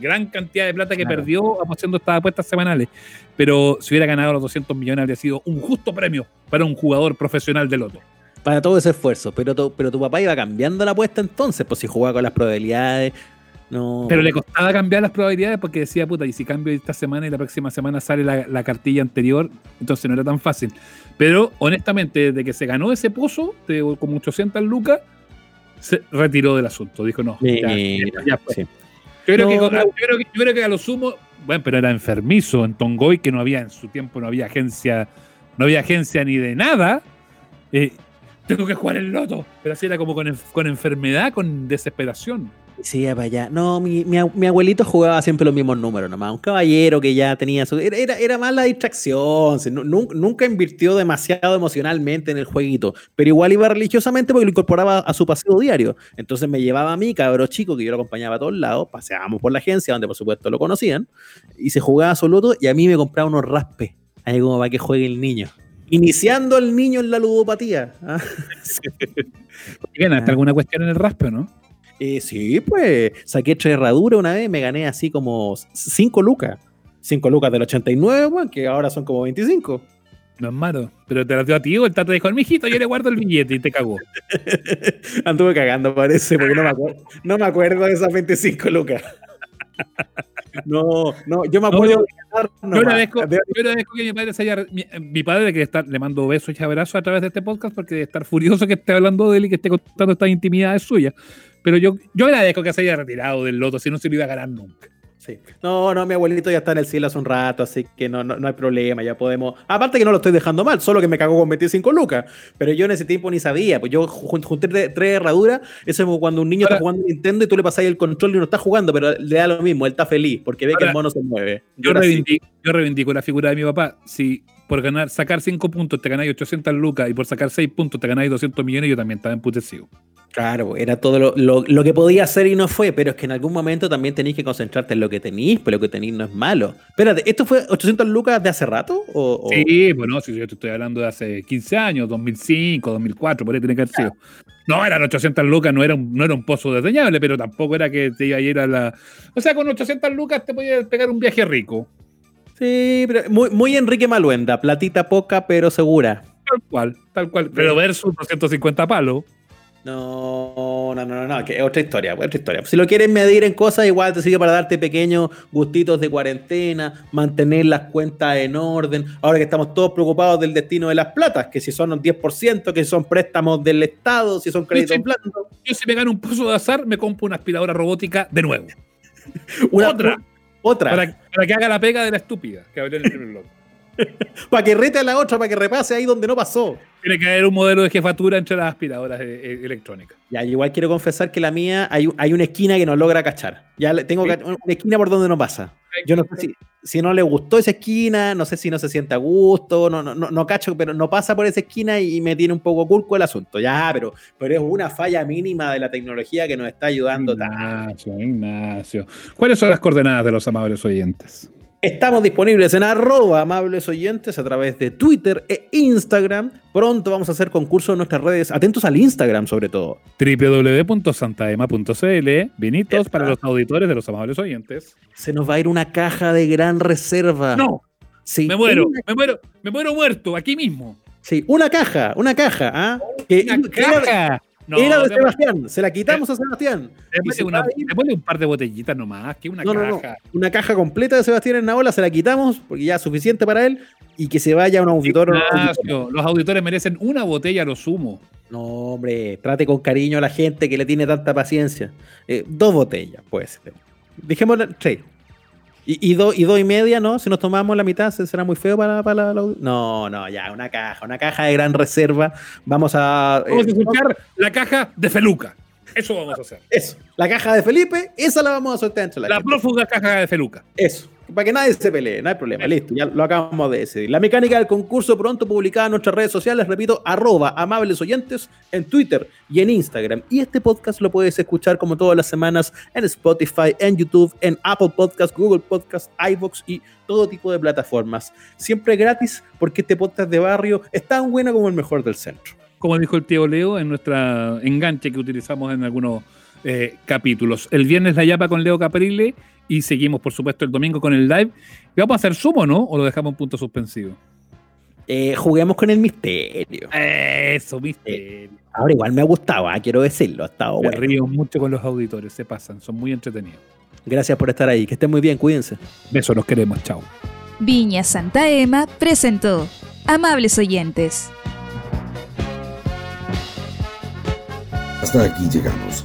gran cantidad de plata que
Claro.
perdió haciendo estas apuestas semanales. Pero si hubiera ganado los 200 millones habría sido un justo premio para un jugador profesional de loto.
Para todo ese esfuerzo. Pero tu, pero tu papá iba cambiando la apuesta entonces, pues si jugaba con las probabilidades. No.
Pero le costaba cambiar las probabilidades porque decía, puta, y si cambio esta semana y la próxima semana sale la, la cartilla anterior, entonces no era tan fácil. Pero honestamente, desde que se ganó ese pozo, de como 800 lucas, se retiró del asunto. Dijo, no, ya, fue.
sí.
Yo creo,
No,
que,
no.
yo, creo que, yo creo que a lo sumo, bueno, pero era enfermizo en Tongoy, que no había en su tiempo, no había agencia, no había agencia ni de nada. Eh, tengo que jugar el loto. Pero así era como con, con enfermedad, con desesperación.
Sí, ya para allá. No, mi, mi, mi abuelito jugaba siempre los mismos números nomás. Un caballero que ya tenía su. Era, era, era más la distracción. sí, nu- nu- nunca invirtió demasiado emocionalmente en el jueguito. Pero igual iba religiosamente porque lo incorporaba a su paseo diario. Entonces me llevaba a mí, cabro chico, que yo lo acompañaba a todos lados. Paseábamos por la agencia, donde por supuesto lo conocían. Y se jugaba su loto y a mí me compraba unos raspes. Ahí como para que juegue el niño. Iniciando al niño en la ludopatía. ¿ah?
¿Y ¿Ganaste alguna cuestión en el raspe no?
Eh, sí, pues saqué tres herraduras una vez, me gané así como 5 lucas. 5 lucas del 89, weón, que ahora son como 25.
No es malo. Pero te la dio a ti o el tata dijo, mijito, yo le guardo el billete y te cagó.
Anduve cagando, parece, porque no me acuerdo, no me acuerdo de esas 25 lucas. No, no, yo me acuerdo
No, Yo agradezco, yo agradezco que mi padre se haya. Mi, mi padre que estar, le mando besos y abrazos a través de este podcast porque debe estar furioso que esté hablando de él y que esté contando estas intimidades suyas. Pero yo, yo agradezco que se haya retirado del loto, si no se lo iba a ganar nunca.
Sí. No, no, mi abuelito ya está en el cielo hace un rato, así que no, no, no hay problema, ya podemos. Aparte que no lo estoy dejando mal, solo que me cagó con 25 lucas. Pero yo en ese tiempo ni sabía, pues yo jun- junté tre- tres herraduras. Eso es como cuando un niño
Ahora-
está jugando Nintendo y tú le pasas el control y no está jugando, pero le da lo mismo, él está feliz porque ve que el mono se mueve.
Yo reivindico la figura de mi papá. Si por ganar, sacar 5 puntos te ganáis 800 lucas y por sacar 6 puntos te ganáis 200 millones, yo también estaba emputecido.
Claro, era todo lo, lo- lo que podía hacer y no fue, pero es que en algún momento también tenéis que concentrarte en lo que tenéis, pero lo que tenéis no es malo. Espérate, ¿esto fue 800 lucas de hace rato? O, o-
Sí, bueno, si yo te estoy hablando de hace 15 años, 2005, 2004, por ahí tiene que haber sido. No, eran 800 lucas, no era un, no era un pozo desdeñable, pero tampoco era que te iba a ir a la... O sea, con 800 lucas te podías pegar un viaje rico.
Sí, pero muy, muy Enrique Maluenda, platita poca pero segura.
Tal cual, tal cual. Pero versus 250 palos.
No, no, no, no, no, que es otra historia, otra historia. Si lo quieres medir en cosas, igual te sirve para darte pequeños gustitos de cuarentena, mantener las cuentas en orden. Ahora que estamos todos preocupados del destino de las platas, que si son un 10%, que si son préstamos del Estado, si son créditos blandos.
Yo si me gano un pozo de azar, me compro una aspiradora robótica de nuevo.
Una-
Otra.
Otra. Para,
Para, para que haga la pega de la estúpida que hablé en el primer bloque.
que rete a la otra, para que repase ahí donde no pasó.
Tiene que haber un modelo de jefatura entre las aspiradoras eh, electrónicas.
Ya, igual quiero confesar que la mía hay, hay una esquina que no logra cachar. Ya tengo una esquina por donde no pasa. Yo no sé si, si no le gustó esa esquina, no sé si no se siente a gusto, no, no, no, no cacho, pero no pasa por esa esquina y, y me tiene un poco curco el asunto. Ya, pero, pero es una falla mínima de la tecnología que nos está ayudando. tanto.
Ignacio, Ignacio. ¿Cuáles son las coordenadas de los amables oyentes?
Estamos disponibles en arroba amables oyentes a través de Twitter e Instagram. Pronto vamos a hacer concursos en nuestras redes. Atentos al Instagram sobre todo.
www.santaema.cl Vinitos
Esta.
para los auditores de los amables oyentes.
Se nos va a ir una caja de gran reserva.
No,
Sí,
me muero, me muero, me muero muerto, aquí mismo.
Sí, una caja, una caja, ¿ah? Que
Una
que
caja. No,
era de Sebastián, se la quitamos a Sebastián.
Una-
va a ir-
démosle un par de botellitas nomás, que una
No, no, no,
caja.
Una caja completa de Sebastián en Naola, se la quitamos porque ya es suficiente para él y que se vaya a un auditor.
Ignacio, los auditores merecen una botella a lo sumo.
No, hombre, trate con cariño a la gente que le tiene tanta paciencia. Eh, dos botellas, pues. Dejémosle tres. Y, y, dos, y dos y media, ¿no? Si nos tomamos la mitad, ¿se- ¿será muy feo para, para la- No, no, ya, una caja, una caja de gran reserva. Vamos a.
Vamos a
eh,
escuchar la caja de Feluca. Eso vamos a hacer.
Eso, la caja de Felipe, esa la vamos a soltar entre la,
La prófuga caja de Feluca.
Eso. Para que nadie se pelee, no hay problema, listo, ya lo acabamos de decidir. La mecánica del concurso pronto publicada en nuestras redes sociales, repito, arroba amables oyentes en Twitter y en Instagram. Y este podcast lo puedes escuchar como todas las semanas en Spotify, en YouTube, en Apple Podcast, Google Podcast, iVoox y todo tipo de plataformas. Siempre gratis porque este podcast de barrio es tan bueno como el mejor del centro.
Como dijo el tío Leo en nuestra enganche que utilizamos en algunos eh, capítulos. El viernes la yapa con Leo Caprile y seguimos, por supuesto, el domingo con el live. ¿Y vamos a hacer sumo, no? ¿O lo dejamos en punto suspensivo?
Eh, juguemos con el misterio.
Eso, misterio.
ahora igual me ha gustado, ah, quiero decirlo. Ha estado
Me
bueno.
río mucho con los auditores, se pasan, son muy entretenidos.
Gracias por estar ahí. Que estén muy bien, cuídense.
Besos, los queremos, chao.
Viña Santa Ema presentó Amables Oyentes.
Hasta aquí llegamos.